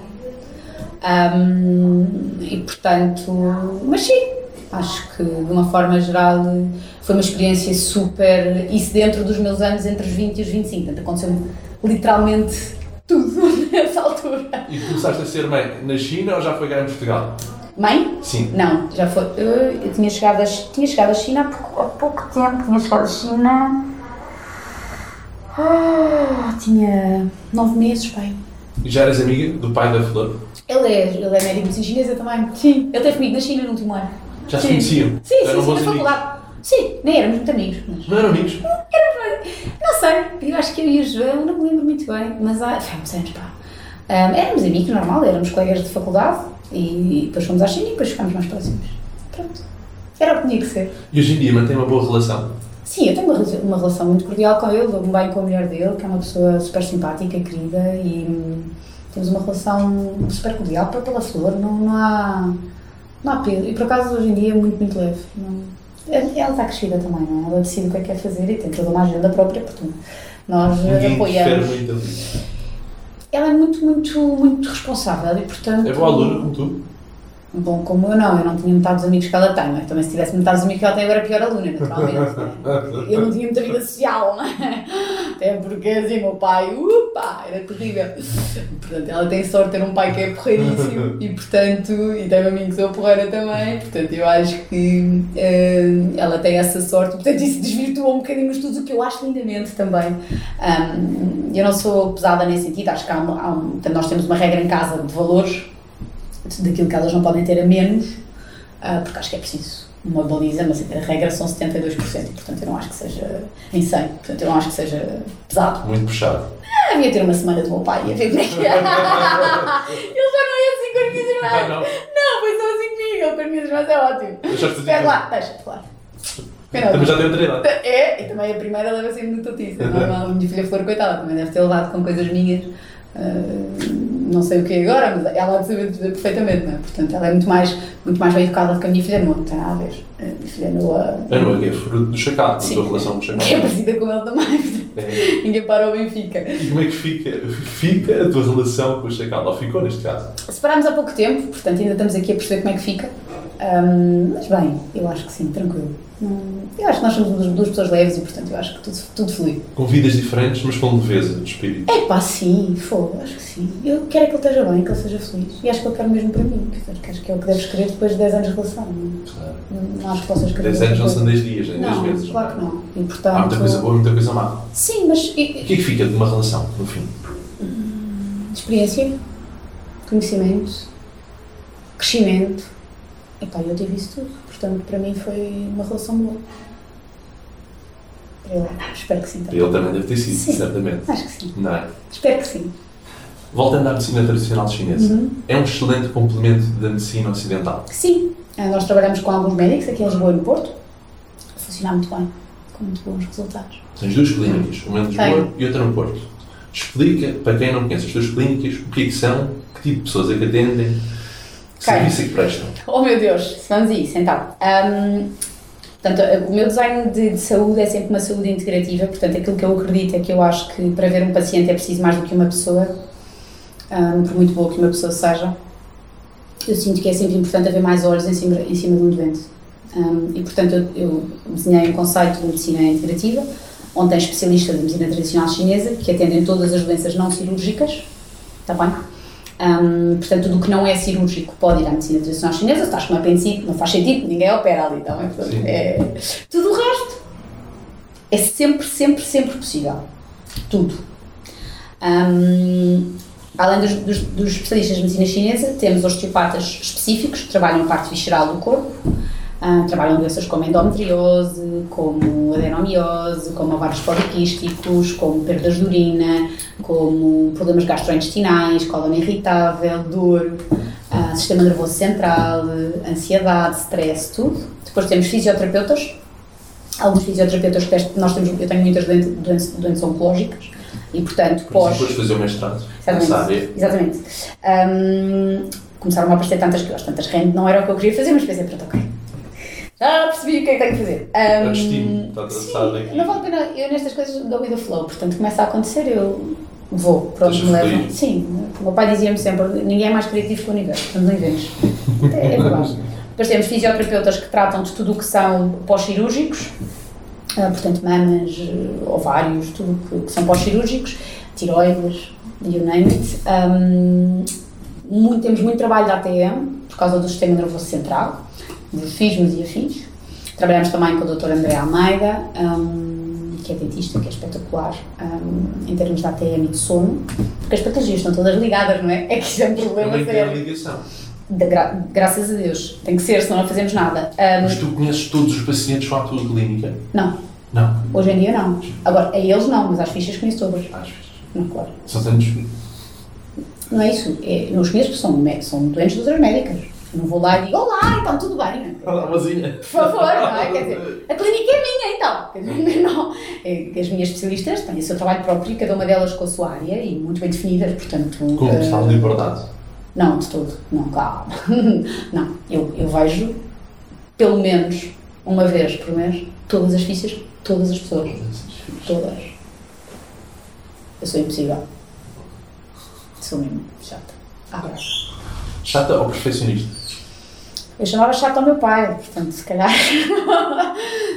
Ahm, e portanto, mas sim, acho que de uma forma geral foi uma experiência super. Isso dentro dos meus anos entre os 20 e os 25, portanto aconteceu literalmente tudo <laughs> nessa altura. E começaste a ser mãe na China ou já foi cá em Portugal? Mãe? Sim. Não, já foi. Eu, eu tinha, chegado a, tinha chegado à China há pouco, há pouco tempo. Tinha chegado à China. Ah, tinha nove meses, pai. E já eras amiga do pai da Flor? Ele é, ele é médico de medicina chinesa também. Sim. Ele esteve comigo na China no último ano. Já se Sim. conheciam? Sim, sim, sim, na amigos? faculdade. Sim, nem éramos muito amigos. Mas... Não eram amigos? Não sei, eu acho que eu e o João, não me lembro muito bem, mas há, foi há muitos anos, pá. Um, éramos amigos, normal, éramos colegas de faculdade e depois fomos à China e depois ficámos mais próximos. Pronto. Era o que tinha que ser. E hoje em dia mantém uma boa relação? Sim, eu tenho uma, uma relação muito cordial com ele, dou-me bem com a mulher dele, que é uma pessoa super simpática, querida e hum, temos uma relação super cordial para pela flor, não, não há. Não há peso. E por acaso hoje em dia é muito, muito leve. Não- ela ela está crescida também, não é? Ela decide o que é que quer fazer e tem toda uma agenda própria, portanto, nós Ninguém apoiamos. muito. Ela é muito, muito, muito responsável e portanto. É boa aluna como tu? Bom, como eu não, eu não tinha metade dos amigos que ela tem, é? Também se tivesse metade dos amigos que ela tem, eu era pior aluna, naturalmente. não é? Eu não tinha muita vida social, não é? Até porque assim, meu pai, upa, era terrível. Portanto, ela tem sorte de ter um pai que é porreiríssimo e, portanto, e tem um amigo que porreira também, portanto, eu acho que eh, ela tem essa sorte, portanto, isso desvirtuou um bocadinho os estudos, o que eu acho lindamente também. Ahm, eu não sou pesada nesse sentido, acho que há, um- há um, nós temos uma regra em casa de valores daquilo que elas não podem ter a menos, ah, porque acho que é preciso uma baliza, mas a regra são 72%, e portanto eu não acho que seja em 100, portanto eu não acho que seja pesado. Muito puxado. Ah, havia ter uma semana do meu pai e a ver como é que. <laughs> Ele já não é assim com as minhas irmãs. Ah, não. Não, foi só assim comigo, ele com as minhas irmãs é ótimo. Espera lá, deixa-te lá. Também já tem outra idade. É, e também a primeira leva sempre no totice, é normal. A minha filha Flor, coitada, também deve ter levado com coisas minhas. Ah, não sei o que é agora, mas ela há de saber dizer perfeitamente, não é? Portanto, ela é muito mais, muito mais bem educada do que a minha filha, não tem nada a ver. A minha filha Noa A Noa é fruto do chacal, da tua relação com o que é parecida com ele também, É. ninguém para o Benfica. E como é que fica, fica a tua relação com o chacal? Ou ficou neste caso? Separámos há pouco tempo, portanto ainda estamos aqui a perceber como é que fica. Ahm, mas bem, eu acho que sim, tranquilo. Hum, eu acho que nós somos duas, pessoas leves e, portanto, eu acho que tudo, tudo flui. Com vidas diferentes, mas com leveza de espírito. É pá, sim, fogo, acho que sim. Eu quero é que ele esteja bem, que ele seja feliz. E acho que eu quero mesmo para mim. Que acho que é o que deves querer depois de 10 anos de relação. Não, Claro. não acho que possas querer. 10 anos não são coisa. 10 dias, nem 10 Não, meses. claro que não. E portanto. Há muita coisa boa e muita coisa má. Sim, mas. O que é que fica de uma relação, no fim? experiência, conhecimento, crescimento. Epá, eu tive isso tudo. Portanto, para mim foi uma relação boa. Ele, espero que sim. Para ele também deve ter sido, Sim. certamente. Acho que sim. Não é? Espero que sim. Voltando à medicina tradicional chinesa, Uhum. é um excelente complemento da medicina ocidental. Sim. Ah, Nós trabalhamos com alguns médicos aqui em Lisboa e no Porto. Funciona muito bem, com muito bons resultados. Tens duas clínicas, uma em Lisboa Tenho. e outra no Porto. Explica, para quem não conhece as duas clínicas, o que é que são, que tipo de pessoas é que atendem. Serviço que prestam. Oh meu Deus, vamos a isso então. Ahm, portanto, o meu design de, de saúde é sempre uma saúde integrativa, portanto, aquilo que eu acredito é que eu acho que para ver um paciente é preciso mais do que uma pessoa, ahm, por muito boa que uma pessoa seja. Eu sinto que é sempre importante haver mais olhos em cima, em cima de um doente. Ahm, e, portanto, eu, eu desenhei um conceito de medicina integrativa, onde tem especialistas de medicina tradicional chinesa que atendem todas as doenças não cirúrgicas, está bem? Hum, portanto, tudo o que não é cirúrgico pode ir à medicina tradicional chinesa. Estás com uma apendicite, não faz sentido, ninguém opera ali. Então, é, portanto, é- tudo o resto é sempre, sempre, sempre possível. Tudo. Hum, além dos, dos, dos especialistas de medicina chinesa, temos osteopatas específicos que trabalham a parte visceral do corpo. Ah, trabalham doenças como endometriose, como adenomiose, como ovários poliquísticos, como perdas de urina, como problemas gastrointestinais, cólon irritável, dor, ah, sistema nervoso central, ansiedade, stress, tudo. Depois temos fisioterapeutas, alguns fisioterapeutas que nós temos, eu tenho muitas doentes, doentes oncológicas e portanto Por pós depois fazer o mestrado. Exatamente. Exatamente. Hum, começaram a aparecer tantas coisas, tantas rende, não era o que eu queria fazer, mas pensei, pronto, ok. Já percebi o que é que tenho que fazer. O Hum, destino, está traçado aqui. Não vale a pena, eu nestas coisas dou with the flow, portanto começa a acontecer, eu vou, pronto, Deixa me levam. Sim, o meu pai dizia-me sempre, ninguém é mais criativo que o universo, portanto não inventes. É, é verdade. Depois temos fisioterapeutas que tratam de tudo o que são pós-cirúrgicos, ah, portanto mamas, ovários, tudo que, que são pós-cirúrgicos, tiroides, you name it. Hum, muito- temos muito trabalho da ATM, por causa do sistema nervoso central, de fismos e afins. Trabalhamos também com o Dr. André Almeida, hum, que é dentista, que é espetacular hum, em termos de ATM e de sono, porque as patologias estão todas ligadas, não é? É que isso é um problema Também tem a sério. ligação. Gra- graças a Deus, tem que ser, senão não fazemos nada. Hum, Mas tu conheces todos os pacientes com a tua clínica? não, Não. hoje em dia não. Agora, a eles não, mas às fichas conheço todas. Às vezes. Não, claro. São tantos. Não é isso. É, não os conheço, são, são doentes de outras médicas. Eu não vou lá e digo, olá, então tudo bem. <laughs> Olá, mozinha. Por favor, não é? Quer dizer, a clínica é minha, então. Quer dizer, <laughs> não. É As minhas especialistas têm o seu trabalho próprio, cada uma delas com a sua área e muito bem definidas, portanto. Com eh, total liberdade. Não, de todo. Não, calma. <laughs> Não, eu, eu vejo pelo menos uma vez por mês todas as fichas, todas as pessoas. Todas. Eu sou impossível. Sou mesmo chata. Ah, Chata ou perfeccionista? Eu chamava chata ao meu pai, portanto, se calhar.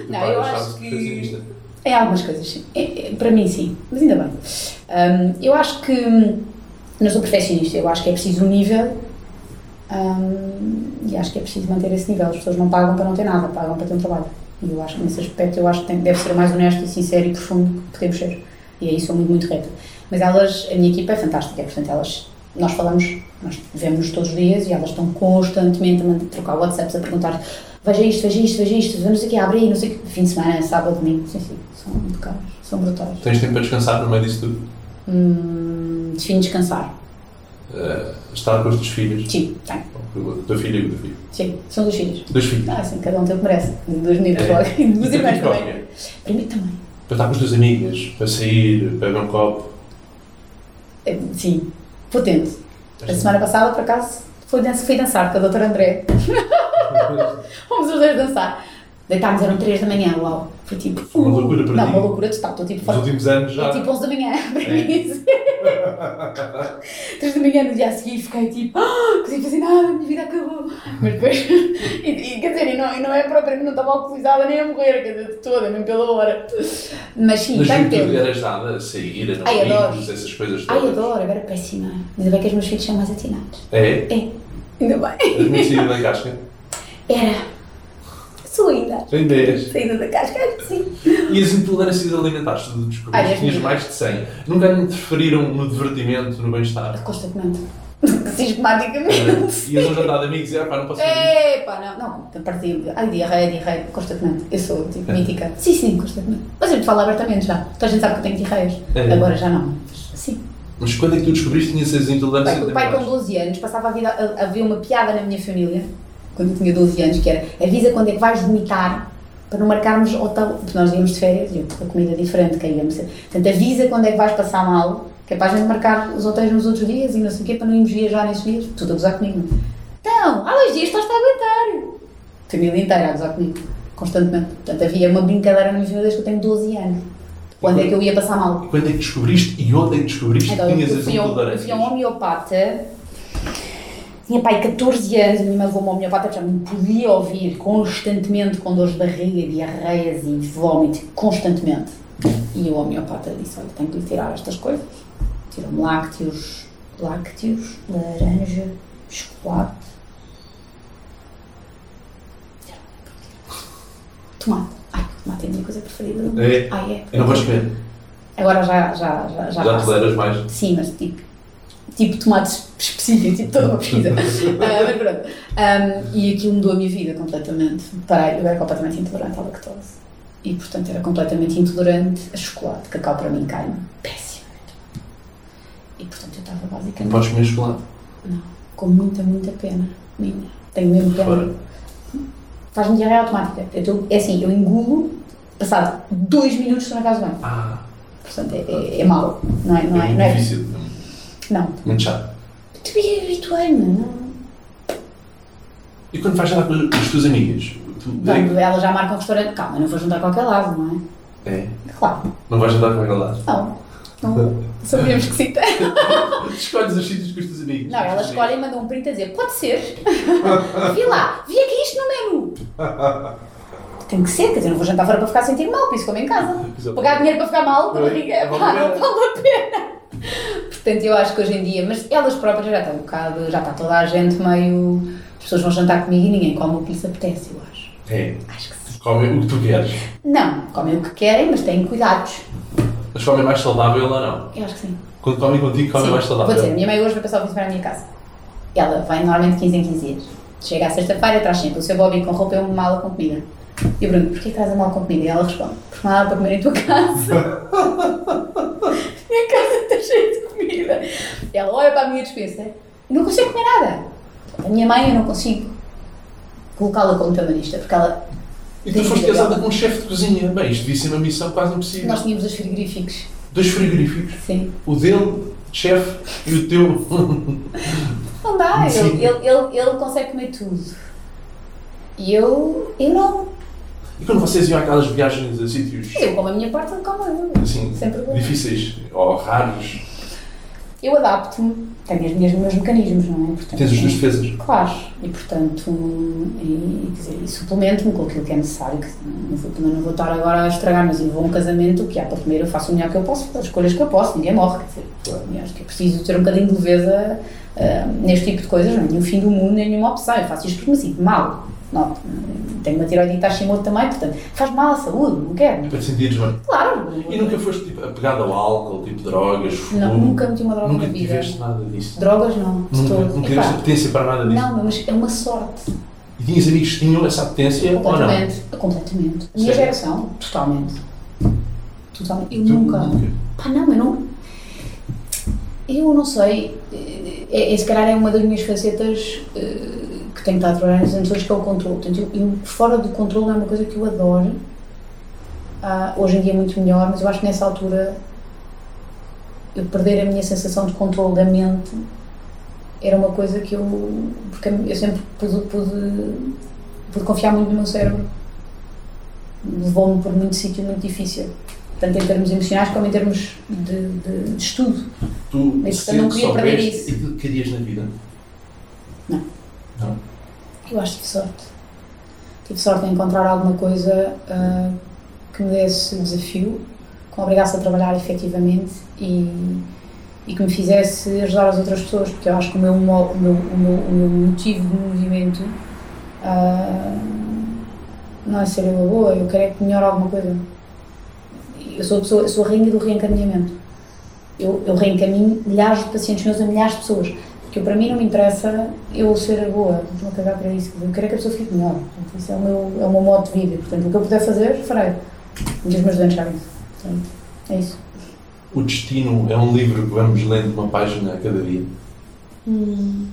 Não, pai eu achava-se acho que-. Em algumas coisas, sim. É- é- para mim, sim. Mas ainda bem. Hum, eu acho que. Não sou perfeccionista, eu acho que é preciso um nível. hum, e acho que é preciso manter esse nível. As pessoas não pagam para não ter nada, pagam para ter um trabalho. E eu acho que nesse aspecto eu acho que tem, deve ser mais honesto e sincero e profundo que podemos ser. E aí sou muito, muito reta. Mas elas, a minha equipa é fantástica, portanto elas, nós falamos, nós vemos-nos todos os dias e elas estão constantemente a trocar WhatsApps a perguntar veja isto, veja isto, veja isto, que, abre aí, não sei o que, fim de semana, sábado, domingo, sim, sim, são caros, são brutais. Tens tempo para descansar no meio disso tudo? Hum, defino descansar. Eh, estar com os teus filhos? Sim, tem. Com a tua filha e com o teu filho? Sim, são dois filhos. Dois filhos? Ah, sim, cada um tem o que merece. Dois meninos É. logo. E <laughs> duas E irmãs também. é? Mim também. Para estar com as tuas amigas, para sair, para beber um copo. É, Potente. A semana passada, por acaso, fui, dan fui dançar com a doutora André. <laughs> Fomos os dois dançar. Deitámos, eram 3 da manhã, uau. Foi tipo. Foi uma loucura para Não, ti. uma loucura total. Estou tipo Nos fora. últimos anos já. É tipo 11 da manhã, <laughs> para É. mim. <laughs> 3 da manhã no dia a seguir fiquei tipo, ah, consegui fazer nada, a minha vida acabou. <laughs> Mas depois, e, e, quer dizer, e não, e não é propriamente, não estava alcoolizada nem a morrer, quer dizer, de toda, mesmo pela hora. Mas sim, Mas juventude tempo. eras nada a sair, a Ai, adoro. amigos, essas coisas Ai, todas. adoro, agora é péssima. Ainda bem que os meus filhos são mais atinados. É? É, ainda bem. És muito saída da casca? Era. Ainda. Ainda és. Saída da casca, acho que sim. E as intolerâncias alimentares, tu descobriste, as tinhas minhas. mais de 100. Nunca interferiram no divertimento, no bem-estar? Constantemente. <laughs> Sistematicamente. E as um jantar de amigos e, ah pá, não posso fazer. Epá, não, não, a partir de. Ai, diarreia, diarreia, constantemente. Eu sou, tipo, mítica. Sim, sim, constantemente. Mas eu te falo abertamente já. Toda a gente sabe que eu tenho diarreias. É. Agora já não. Sim. Mas quando é que tu descobriste que tinhas essas intolerâncias Pai, o pai com alimentares? 12 anos passava a vida a, a ver uma piada na minha família, quando eu tinha 12 anos, que era avisa quando é que vais vomitar para não marcarmos hotel, porque nós íamos de férias e a comida é diferente, que íamos. Portanto, avisa quando é que vais passar mal, que é para a gente marcar os hotéis nos outros dias e não sei o quê, para não irmos viajar nesses dias. Tudo a gozar comigo. Então, há dois dias estás-te a aguentar. Família inteira a gozar comigo, constantemente. Portanto, havia uma brincadeira na minha família desde que eu tenho 12 anos. Quando é que eu ia passar mal? Quando é que descobriste e onde é que descobriste Então, que tinhas as a eu fui a um homeopata, tinha pai 14 anos, a minha mãe levou a um homeopata já me podia ouvir constantemente com dores de barriga, diarreias e vómito, constantemente. E o homeopata disse, olha, tenho que lhe tirar estas coisas. Tirou-me lácteos, lácteos, laranja, chocolate. Tomate. Ai, tomate é a minha coisa preferida. É? Ai, é. Eu não gosto de comer. Agora já, já, já, já, Já toleras mais? Sim, mas tipo, tipo tomates específicos, tipo toda uma pesquisa. <laughs> Ah, mas pronto. Um, e aquilo mudou a minha vida completamente. Parei, eu era completamente intolerante à lactose. E portanto era completamente intolerante a chocolate. Cacau para mim cai-me péssimo. E portanto eu estava Não basicamente. podes comer chocolate. Não, com muita, muita pena. Minha. Tenho mesmo pena. Fora. Faz-me diarreia automática. Eu tô, é assim, eu engulo, passado dois minutos estou na casa de banho. Ah, Portanto é, é, é mau. Não é? Não é? é Não é? difícil. Não. Muito chato. Tu habituei-me, não? E quando vais jantar com com as tuas amigas? Tu, Quando ela já marca um restaurante, calma, eu não vou juntar a qualquer lado, não é? é? Claro, Não vais jantar com aquele lado? não. não. Sabíamos que sim. <laughs> Escolhes os sítios com os teus amigos. Não, ela escolhe e manda um print a dizer: pode ser. <laughs> Vi lá, vi aqui isto no menu. Tem que ser, quer dizer, não vou jantar fora para ficar a sentir mal, por isso como em casa. Pagar dinheiro para ficar mal, Oi, barriga, é pá, não vale a pena. <laughs> Portanto, eu acho que hoje em dia, mas elas próprias já estão um bocado, já está toda a gente meio. As pessoas vão jantar comigo e ninguém come o que lhes apetece, eu acho. É. Acho que sim. Come o que tu queres. Não, comem o que querem, mas têm cuidados. Mas comem mais saudável ou não? Eu acho que sim. Quando comem contigo, comem Sim, mais Vou saudável. dizer, a minha mãe hoje vai passar o fim de semana à minha casa. Ela vai normalmente 15 em 15 dias. Chega à sexta-feira, traz sempre o seu Bobby com roupa e uma mala com comida. E eu pergunto, porquê traz a mala com comida? E ela responde, porque não há nada para comer em tua casa. <laughs> minha casa está cheia de comida. Ela olha para a minha despensa e não consigo comer nada. A minha mãe eu não consigo colocá-la como camarista, porque ela. E tu foste casada com um chefe de cozinha. Bem, isto devia ser uma missão quase impossível. Nós tínhamos os frigoríficos. Dois frigoríficos. Sim. O dele, chefe, e o teu. <laughs> Não dá, ele, ele, ele consegue comer tudo. E eu, eu não. E quando vocês iam àquelas viagens a sítios Eu como a minha parte, ele come a dele. assim, difíceis ou raros, Eu adapto-me, tenho as minhas, os meus mecanismos, não é? Portanto, tens as duas defesas. Claro, e portanto, e, dizer, e suplemento-me com aquilo que é necessário, que não vou, também não vou estar agora a estragar, mas eu vou a um casamento, que há para comer, eu faço o melhor que eu posso, as escolhas que eu posso, ninguém morre, quer dizer, Claro. acho que é preciso ter um bocadinho de leveza ah, neste tipo de coisas, não é nenhum fim do mundo, nem nenhuma opção, eu faço isto porque me sinto mal, não, tenho uma tiroidite Hashimoto também, portanto, faz mal à saúde, não quero, Para sentires bem. claro, E nunca foste tipo, apegado ao álcool, tipo drogas, fumo? não, nunca meti uma droga Nunca na vida, tiveste nada disso? drogas não, de Nunca, todo. nunca tiveste apetência para nada disso? não, mas é uma sorte. E tinhas amigos que tinham essa apetência ou não? Completamente. Completamente. A minha Sério? geração, totalmente. Totalmente. Eu Tu nunca. Pá, não, eu não. Eu não sei. É, é, se calhar é uma das minhas facetas que tenho estado a trabalhar nos que é o controle. Portanto, eu, eu, fora do controle é uma coisa que eu adoro. Ah, hoje em dia é muito melhor, mas eu acho que nessa altura eu perder a minha sensação de controle da mente era uma coisa que eu. Porque eu sempre pude, pude, pude confiar muito no meu cérebro. Levou-me por muito sítio muito difícil. Tanto em termos emocionais como em termos de, de, de estudo. Tu Mas, portanto, não queria perder isso. que querias na vida? Não. Não? Eu acho que tive sorte. Tive sorte em encontrar alguma coisa ah, que me desse desafio, que me obrigasse a trabalhar efetivamente e, e que me fizesse ajudar as outras pessoas, porque eu acho que o meu, o meu, o meu, motivo de movimento ah, não é ser eu boa, eu quero é que melhore alguma coisa. Eu sou, a pessoa, eu sou a rainha do reencaminhamento. Eu, eu reencaminho milhares de pacientes meus a milhares de pessoas. Porque para mim não me interessa eu ser a boa, não estou a cagar para isso. Eu quero é que a pessoa fique melhor. Portanto, isso é o meu, é o meu modo de vida. Portanto, o que eu puder fazer, farei. E os meus doentes sabem isso. Portanto, é isso. O Destino é um livro que vamos lendo uma página a cada dia. Eu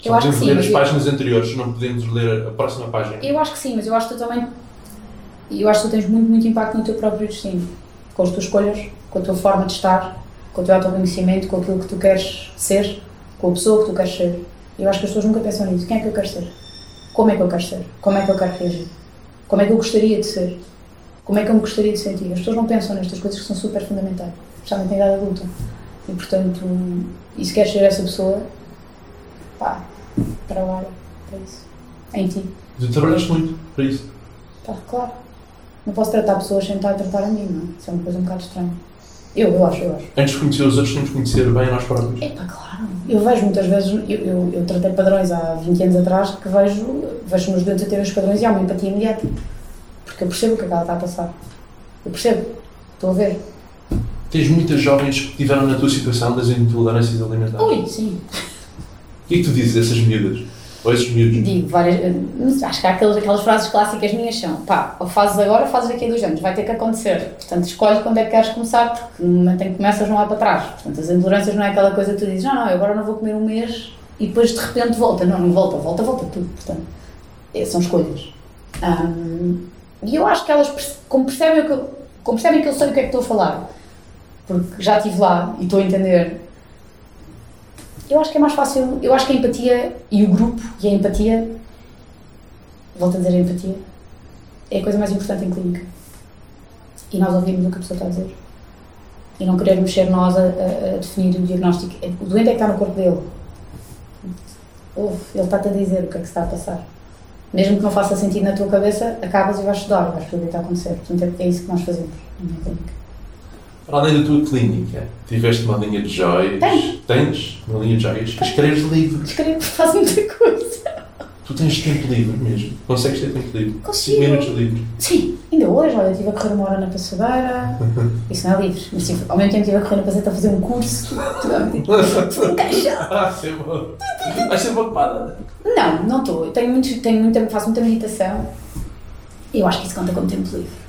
Só acho que podemos sim, ler as eu- páginas anteriores, não podemos ler a próxima página. Eu acho que sim, mas eu acho que tu também. Eu acho que tu tens muito, muito impacto no teu próprio destino. Com as tuas escolhas, com a tua forma de estar, com o teu autoconhecimento, com aquilo que tu queres ser, com a pessoa que tu queres ser. Eu acho que as pessoas nunca pensam nisso. Quem é que eu quero ser? Como é que eu quero ser? Como é que eu quero reagir? Como é que eu gostaria de ser? Como é que eu me gostaria de sentir? As pessoas não pensam nestas coisas que são super fundamentais, especialmente em idade adulta. E portanto, e se queres ser essa pessoa, pá, trabalha para isso. Em ti. Tu trabalhaste muito para isso. Pá, claro. Não posso tratar pessoas sem estar a tratar a mim, não é? Isso é uma coisa um bocado estranha. Eu, eu acho, eu acho. Antes de conhecer os outros, temos que conhecer bem nós próprios. É pá, claro. Eu vejo muitas vezes, eu, eu, eu tratei padrões há 20 anos atrás, que vejo, vejo meus doentes a ter os padrões e há uma empatia imediata. Porque eu percebo o que é que ela está a passar. Eu percebo. Estou a ver. Tens muitas jovens que tiveram na tua situação das intolerâncias alimentares. Ui, sim. O que é que tu dizes a essas miúdas? Miúdos? Digo várias. eh, Acho que há aquelas, aquelas frases clássicas minhas são: pá, ou fazes agora ou fazes daqui a dois anos, vai ter que acontecer. Portanto, escolhe quando é que queres começar, porque no momento em que começas não há para trás. Portanto, as intolerâncias não é aquela coisa que tu dizes: não, não, eu agora não vou comer um mês e depois de repente volta. Não, não volta, volta, volta tudo. Portanto, é, são escolhas. Ahm, e eu acho que elas, como percebem, que eu, como percebem que eu sei o que é que estou a falar, porque já estive lá e estou a entender eu acho que é mais fácil, eu acho que a empatia e o grupo e a empatia, volto a dizer a empatia, é a coisa mais importante em clínica. E nós ouvimos o que a pessoa está a dizer. E não querermos ser nós a, a- a definir o diagnóstico. É- O doente é que está no corpo dele. Ouve, ele está-te a dizer o que é que está a passar. Mesmo que não faça sentido na tua cabeça, acabas e vais estudar, vais perceber o que está a acontecer. Portanto, é isso que nós fazemos na clínica. Para além da tua clínica, tiveste uma linha de joias. Tenho. Tens uma linha de joias. Escreves livros. Escrevo, <laughs> faço muita coisa. Tu tens tempo livre mesmo. Consegues ter tempo livre. Consigo. 5 minutos livre. Sim, ainda hoje, olha, estive a correr uma hora na passadeira, <laughs> isso não é livre, mas tive, ao mesmo tempo estive a correr na passadeira a fazer um curso, <laughs> um caixão. Ah, ser bom. Vais ser ocupada. Não, não estou, eu tenho muito, tenho muita, faço muita meditação, eu acho que isso conta como tempo livre.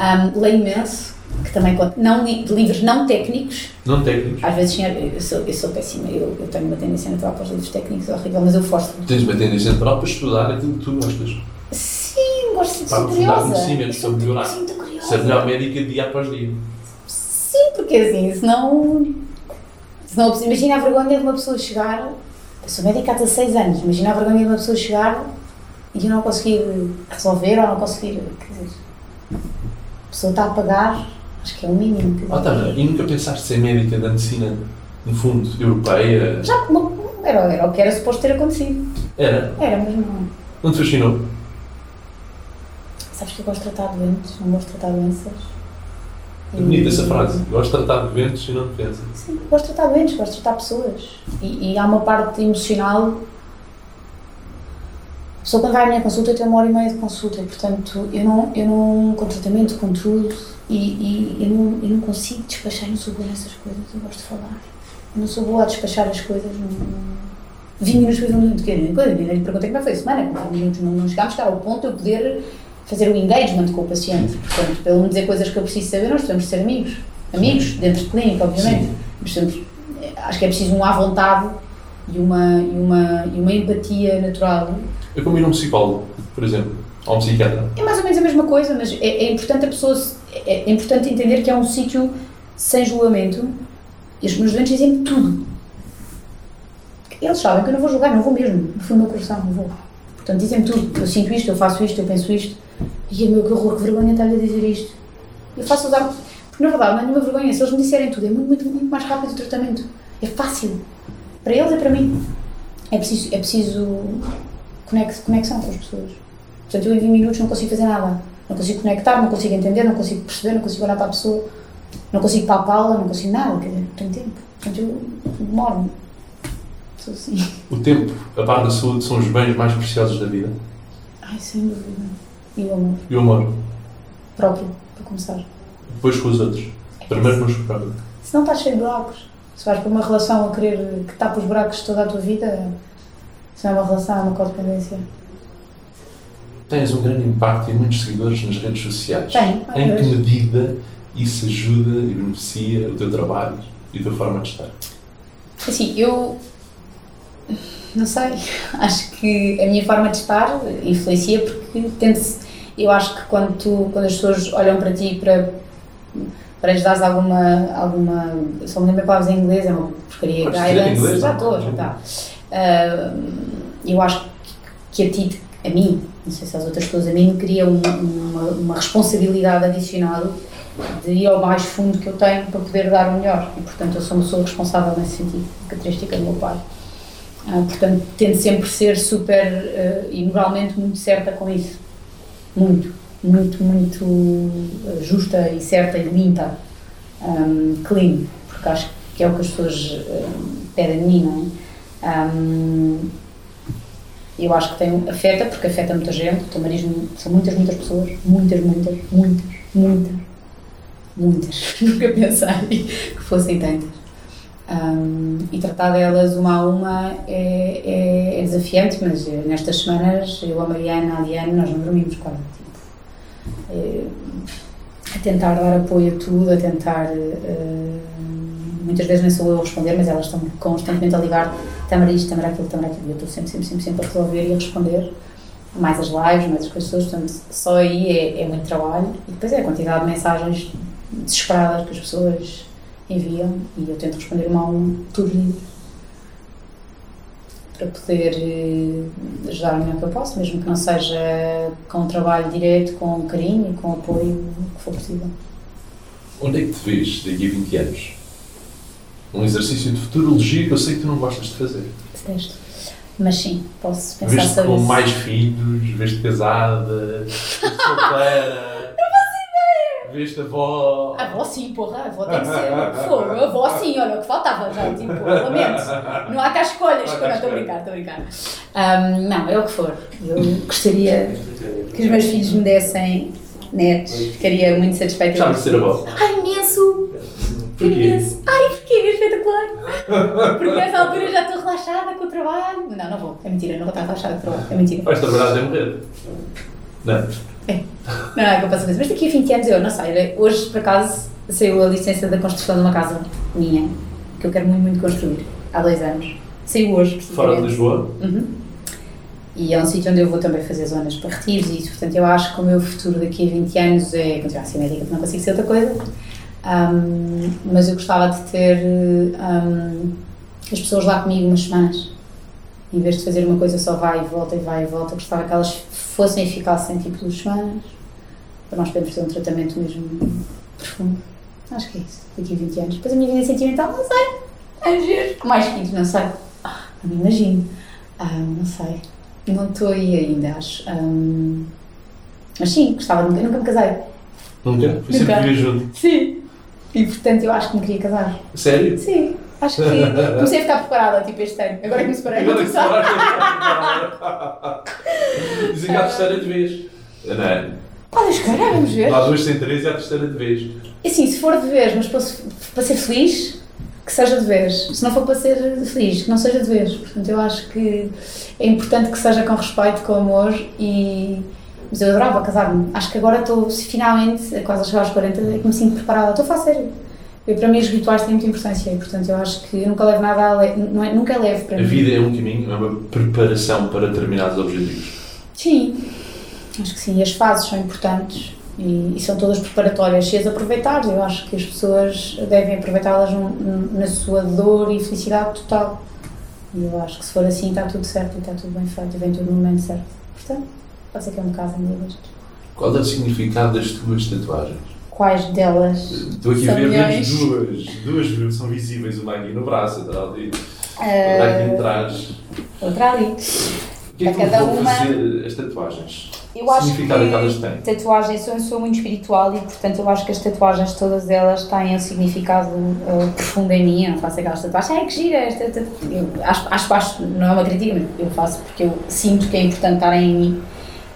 Um, leio imenso, que também conta, não, de livros não técnicos, Não técnicos. às vezes sim, eu sou, eu sou péssima, eu, eu tenho uma tendência natural para os livros técnicos, é horrível, mas eu forço. Tens uma tendência natural para estudar aquilo que tu gostas. Sim, gosto de Para ser curiosa. conhecimento, sou para melhorar. sou muito curiosa. Ser melhor médica dia após dia. Sim, porque assim, senão. senão imagina a vergonha de uma pessoa chegar. Eu sou médica há 16 anos, imagina a vergonha de uma pessoa chegar e eu não conseguir resolver ou não conseguir. Quer dizer, a pessoa está a pagar, acho que é o mínimo. Ah, tá, e nunca pensaste ser médica da medicina, no fundo, europeia? Já não, era, era o que era suposto ter acontecido. Era. Era, mas não. Não te fascinou? Sabes que eu gosto de tratar doentes, não gosto de tratar doenças. É bonita essa frase. Gosto de tratar de ventos e não de doenças. Sim, gosto de tratar doentes, gosto de tratar pessoas. E, e há uma parte emocional. Pessoa quando vai à minha consulta eu tenho uma hora e meia de consulta e, portanto, eu não, eu não com tratamento, com tudo, e, e eu, não, eu não consigo despachar, eu não sou boa nessas coisas, eu gosto de falar. Eu não sou boa a despachar as coisas. Não, não... 20 minutos foi um de quê? Coisa, eu lhe perguntei como é que foi a semana, com 20 minutos não, não chegámos ao ponto de eu poder fazer o engagement com o paciente. Portanto, para ele me dizer coisas que eu preciso saber, nós podemos ser amigos. Amigos, dentro de clínica, obviamente. Portanto, acho que é preciso um à vontade e uma, e uma, e uma empatia natural. Eu como ir a um psicólogo, por exemplo, ou um psiquiatra. É mais ou menos a mesma coisa, mas é, é importante a pessoa é, é importante entender que é um sítio sem julgamento e os meus doentes dizem tudo. Eles sabem que eu não vou julgar, não vou mesmo, no fundo do meu coração, não vou. Portanto, dizem-me tudo. Eu sinto isto, eu faço isto, eu penso isto. E meu, que horror, que vergonha estar-lhe a dizer isto. Eu faço usar. Porque na verdade não é nenhuma vergonha, se eles me disserem tudo, é muito, muito, muito mais rápido o tratamento. É fácil. Para eles e para mim. É preciso, é preciso conexão com as pessoas. Portanto, eu em 20 minutos não consigo fazer nada. Não consigo conectar, não consigo entender, não consigo perceber, não consigo olhar para a pessoa, não consigo palpá-la, não consigo nada. Quer dizer, não tenho tempo. Portanto, eu demoro-me. Sou assim. O tempo, a par da saúde, são os bens mais preciosos da vida. Ai, sem dúvida. E o amor E o amor. próprio, para começar. Depois com os outros. Primeiro com os próprios. Se não estás cheio de buracos, se vais para uma relação a querer que tapa os buracos toda a tua vida, não é uma relação, uma codependência. Tens um grande impacto e muitos seguidores nas redes sociais. Ai, Em que medida isso ajuda e beneficia o teu trabalho e a tua forma de estar? Assim, eu não sei, <laughs> acho que a minha forma de estar influencia porque tento eu acho que quando, tu, quando as pessoas olham para ti para, para lhes dares alguma, alguma só me lembro palavras em inglês, é uma porcaria, já estou, já está. Eu acho que a ti, a mim, não sei se às outras pessoas, a mim me cria uma, uma, uma responsabilidade adicional de ir ao mais fundo que eu tenho para poder dar o melhor. E, portanto, eu sou uma pessoa responsável nesse sentido, característica do meu pai. Ah, portanto, tento sempre ser super ah, e moralmente muito certa com isso. Muito, muito, muito ah, justa e certa e limpa. Um, clean, porque acho que é o que as pessoas ah, pedem de mim, não é? Um, eu acho que tem, afeta, porque afeta muita gente. O são muitas, muitas pessoas. Muitas, muitas, muitas, muitas, muitas. <laughs> Nunca pensei que fossem tantas. Um, e tratar delas uma a uma é, é, é desafiante, mas eh, nestas semanas eu, a Mariana, a Diana, nós não dormimos quase. Tipo, eh, a tentar dar apoio a tudo, a tentar. eh, muitas vezes nem sou eu a responder, mas elas estão constantemente a ligar: Tamara isto, Tamara aquilo, Tamara aquilo. Eu estou sempre, sempre, sempre, sempre a resolver e a responder. Mais as lives, mais as coisas, portanto, só aí é, é muito trabalho. E depois é a quantidade de mensagens desesperadas que as pessoas enviam e eu tento responder uma a uma, tudo. Para poder eh, ajudar o melhor que eu posso, mesmo que não seja com um trabalho direto, com carinho com apoio, o que for possível. Onde é que te vês daqui a 20 anos? Um exercício de futurologia que eu sei que tu não gostas de fazer. Detesto. Mas sim, posso pensar Vês-te sobre com isso. mais filhos, vês-te casada, solteira. <laughs> Vês-te avó. A avó sim, porra, a avó tem que ser. <laughs> Fogo, a avó sim, olha o que faltava já, tipo, lamento. Não há cá escolhas, Não estou a brincar, estou a brincar. Ahm, não, é o que for. Eu gostaria que os meus filhos me dessem netos, ficaria muito satisfeita. Gostava de ser avó. Ai, imenso! Porquê? Imenso! Ai? É espetacular! Porque nessa altura já estou relaxada com o trabalho. Não, não vou, é mentira, não vou estar relaxada com o trabalho, é mentira. Vais trabalhar até morrer. Não. É. Não é que eu passo a Mas daqui a 20 anos eu, não sei, hoje por acaso saiu a licença da construção de uma casa minha, que eu quero muito, muito construir, há dois anos. Saiu hoje, Fora de. Lisboa? Uhum. E é um sítio onde eu vou também fazer zonas para retiros e isso, portanto eu acho que o meu futuro daqui a 20 anos é continuar a ser médica, porque não consigo ser outra coisa. Ahm, mas eu gostava de ter ahm, as pessoas lá comigo umas semanas. Em vez de fazer uma coisa só vai e volta e vai e volta, gostava que elas fossem e ficassem tipo duas semanas, para nós podermos ter um tratamento mesmo profundo. Acho que é isso, daqui a 20 anos. Depois a minha vida sentimental, não sei. É giro. Mais que isso, não sei. Ah, não me imagino. Ah, não sei. Não estou aí ainda, acho. Mas sim, gostava de. Eu nunca me casei. Nunca? Foi sempre junto. Sim. E portanto eu acho que me queria casar. Sério? Sim. Acho que <laughs> comecei a ficar preparada, tipo este ano. Agora que me separei, Agora não que se sabe. fala. Dizem que há a terceira de vez. Não é? Olha, vamos ver. Há duas sem três e há a terceira de vez. E assim, se for de vez, mas para, para ser feliz, que seja de vez. Se não for para ser feliz, que não seja de vez. Portanto, eu acho que é importante que seja com respeito, com amor e. Mas eu adorava casar-me. Acho que agora estou, se finalmente, quase a chegar aos 40, é que me sinto preparada. Estou a falar sério. Eu, para mim, os rituais têm muita importância e, portanto, eu acho que eu nunca levo nada a le... não é, nunca é leve para A mim. vida é um caminho, é uma preparação para determinados objetivos. Sim, acho que sim. As fases são importantes e, e são todas preparatórias. Se as aproveitares, eu acho que as pessoas devem aproveitá-las na sua dor e felicidade total. E eu acho que se for assim, está tudo certo e está tudo bem feito e vem tudo no momento certo. Portanto, pode ser que eu case um destes. Qual é o significado das tuas tatuagens? Quais delas? Estou aqui a ver menos duas. Duas são visíveis, uma aqui no braço, outra ali, outra aqui Ah, atrás. outra ali. O que é que cada uma- fazer as tatuagens? Eu acho significado é que elas que têm? tatuagem, sou, sou muito espiritual e portanto eu acho que as tatuagens todas elas têm um significado uh, profundo em mim. Eu não faço aquelas tatuagens, ai que gira esta tatu-" Eu acho, acho, acho, não é uma crítica, mas eu faço porque eu sinto que é importante estarem em mim.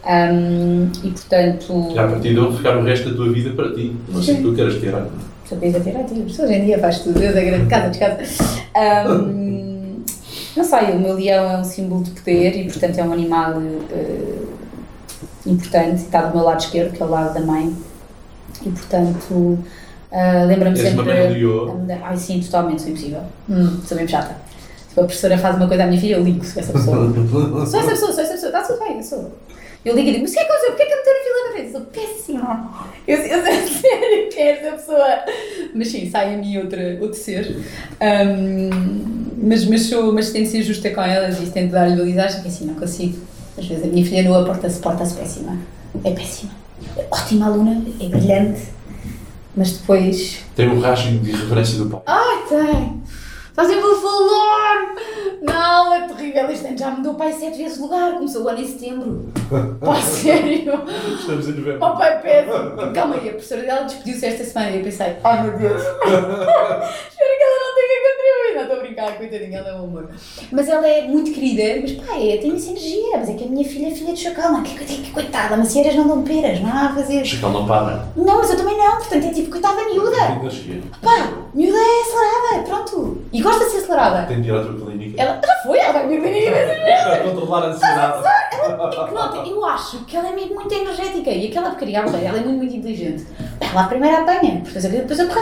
Um, e portanto, Já a partir de onde ficar o resto da tua vida para ti. Não sei o que tu queiras tirar. Sabias a tirar tiro. Hoje em dia faz tudo. Deus é grande. Casa, descasa. um, <laughs> não sei, o meu leão é um símbolo de poder e portanto é um animal uh, importante, está do meu lado esquerdo, que é o lado da mãe. E portanto, uh, lembra-me uma sempre. leoa. Ai sim, totalmente, sou impossível. Hum, sou mesmo chata. Se a professora faz uma coisa à minha filha, eu ligo se essa pessoa. <laughs> Sou essa pessoa, sou essa pessoa, está tudo bem, eu sou. Eu ligo e digo, mas o que é que aconteceu? Porquê é que eu me na fila da frente? Eu sou péssima. Eu, eu <laughs> sério que é essa pessoa. Mas sim, sai a mim outra, outro ser. Ahm, mas, mas, sou, mas tento ser justa com elas e tento dar-lhe validade, que assim não consigo. Às vezes a minha filha nua porta-se porta-se péssima. É péssima. É ótima aluna, é brilhante. Mas depois Tem um rasgo de irreverência do pai. Ai, tem. Está sempre a falar. Não, é terrível. Este ano já mudou pai sete vezes de lugar. Começou o ano em setembro. Pá, <laughs> sério. Estamos em novembro. Oh pai, péssimo. Calma aí, a professora dela despediu-se esta semana e eu pensei, ai meu Deus. <laughs> Espero que ela não. Não estou a brincar, coitadinha, ela é um amor. Mas ela é muito querida, mas pá, é, tem essa energia. Mas é que a minha filha é filha de chacal. Não, que, que, que coitada, macieiras não dão peras, não há a fazer. Chacal não para. Não, mas eu também não. Portanto, é tipo, coitada miúda. Pá, miúda é acelerada, pronto. E gosta de ser acelerada. Tem de ir à tua clínica. Ela já foi, ela vai na minha vez. Para controlar a ansiedade. É que nota, eu acho que ela é mesmo muito energética e aquela porcaria, ela é muito, muito inteligente. Ela a primeira apanha, depois eu, depois eu corre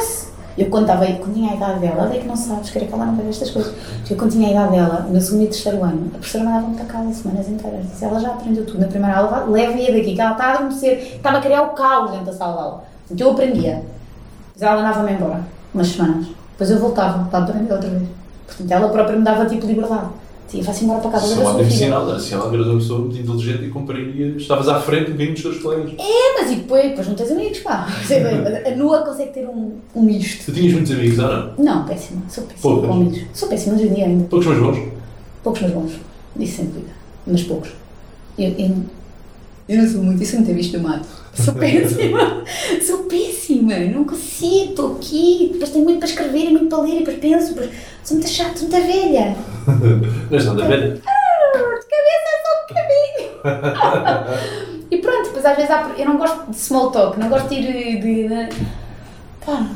Eu quando aí, quando tinha a idade dela, ela é que não sabes, querer que ela não veja estas coisas. Eu quando tinha a idade dela, no segundo e terceiro ano, a professora mandava-me para casa semanas inteiras. Disse, ela já aprendeu tudo na primeira aula, leve-a daqui, que ela está a adormecer, estava a criar o caos dentro da sala de aula. Então eu aprendia. Mas ela mandava-me embora, umas semanas. Depois eu voltava para aprender outra vez. Portanto, ela própria me dava tipo liberdade. Dizia, vai-se embora para casa, Isso é leva um a sua filha. sinal. Assim, ela viras uma pessoa muito inteligente e compreendia. Estavas à frente um bocadinho dos teus colegas. É, mas e depois, depois não tens amigos, pá. <laughs> Sei bem, mas a nua consegue ter um, um misto. Tu tinhas muitos amigos, ou não? Não, péssima. Sou péssima Poucas. com amigos. Sou péssima hoje em dia ainda. Poucos mais bons. Poucos, mas bons. Isso sem dúvida. Mas poucos. Eu, eu, eu não sou muito, isso não ter visto no mato. Sou <laughs> péssima. sou péssima. Não consigo. Estou aqui. Depois tenho muito para escrever e muito para ler e depois penso. Depois, sou muito chata, sou muito velha. <laughs> Não és nada velha. de cabeça é só um bocadinho. <laughs> e pronto, depois às vezes há, eu não gosto de small talk, não gosto de ir de. de pá.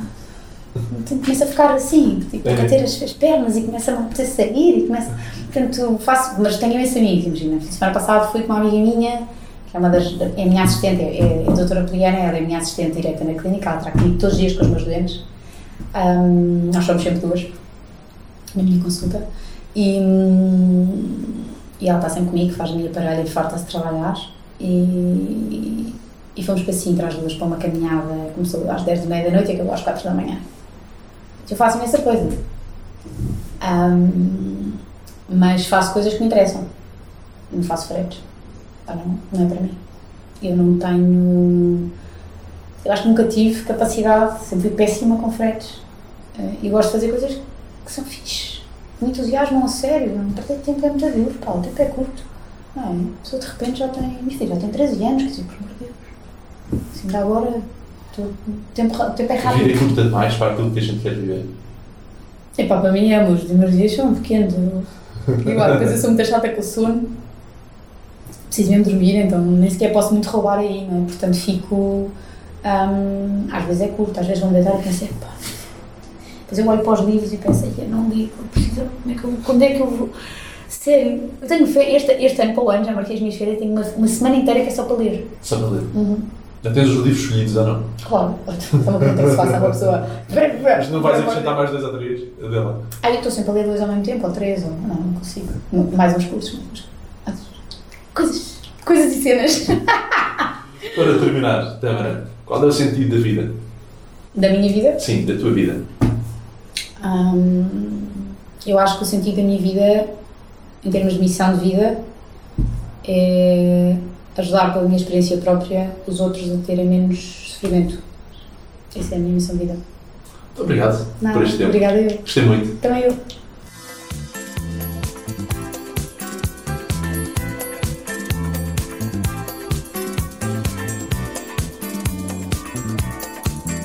Então começo a ficar assim, tipo, a É. bater as, as pernas e começa a me apetecer sair e começo. Portanto, faço, mas tenho imensos amigos, imagina. Semana passada fui com uma amiga minha que é uma das. é a minha assistente, é, é a doutora Poliana, ela é a minha assistente direta na clínica, ela está todos os dias com os meus doentes. Um, nós somos sempre duas na minha consulta. E, e ela está sempre comigo, faz a minha parelha e farta-se trabalhar. E, e fomos para Sintra as duas para uma caminhada, começou às 10 da meia da noite e acabou às 4 da manhã. Eu faço imensa coisa. Um, mas faço coisas que me interessam. Não faço fretes. Não, não é para mim. Eu não tenho. Eu acho que nunca tive capacidade, sempre fui péssima com fretes. Uh, e gosto de fazer coisas que são fixes. Me entusiasmam a sério. Não perder tempo é muito a Deus, pá, o tempo é curto. Não é? A pessoa de repente já tem. Minha filha já tem 13 anos, quer dizer, por amor de Deus. Assim, ainda agora. Tô, o, tempo, o tempo é rápido. A vida é curta demais para aquilo que a gente quer viver. Epá, para mim é, os meus dias são pequenos. <laughs> Igual, depois eu sou muito chata com o sono. Preciso mesmo dormir, então nem sequer posso muito roubar aí, não é? Portanto fico. Um, às vezes é curto, às vezes vou deitar e penso, pá. Depois eu olho para os livros e penso, eu não li, preciso, como é que eu, quando é que eu vou. Sério, eu tenho fé, este, este ano para o ano, já marquei as minhas férias, tenho uma, uma semana inteira que é só para ler. Só para ler. Uhum. Já tens os livros escolhidos ou não? Claro, uma pergunta que se faça a uma pessoa. Mas não vais acrescentar mais dois ou três dela? Ah, eu estou sempre a ler dois ao mesmo tempo, ou três, ou. Não, não consigo. Mais uns cursos, mas. Coisas. Coisas e cenas. <laughs> Para terminar, Tamara, qual é o sentido da vida? Da minha vida? Sim, da tua vida. Hum, eu acho que o sentido da minha vida, em termos de missão de vida, é ajudar pela minha experiência própria os outros a terem menos sofrimento. Essa é a minha missão de vida. Muito obrigado Não, por este tempo. Obrigada eu. Gostei muito. Também eu.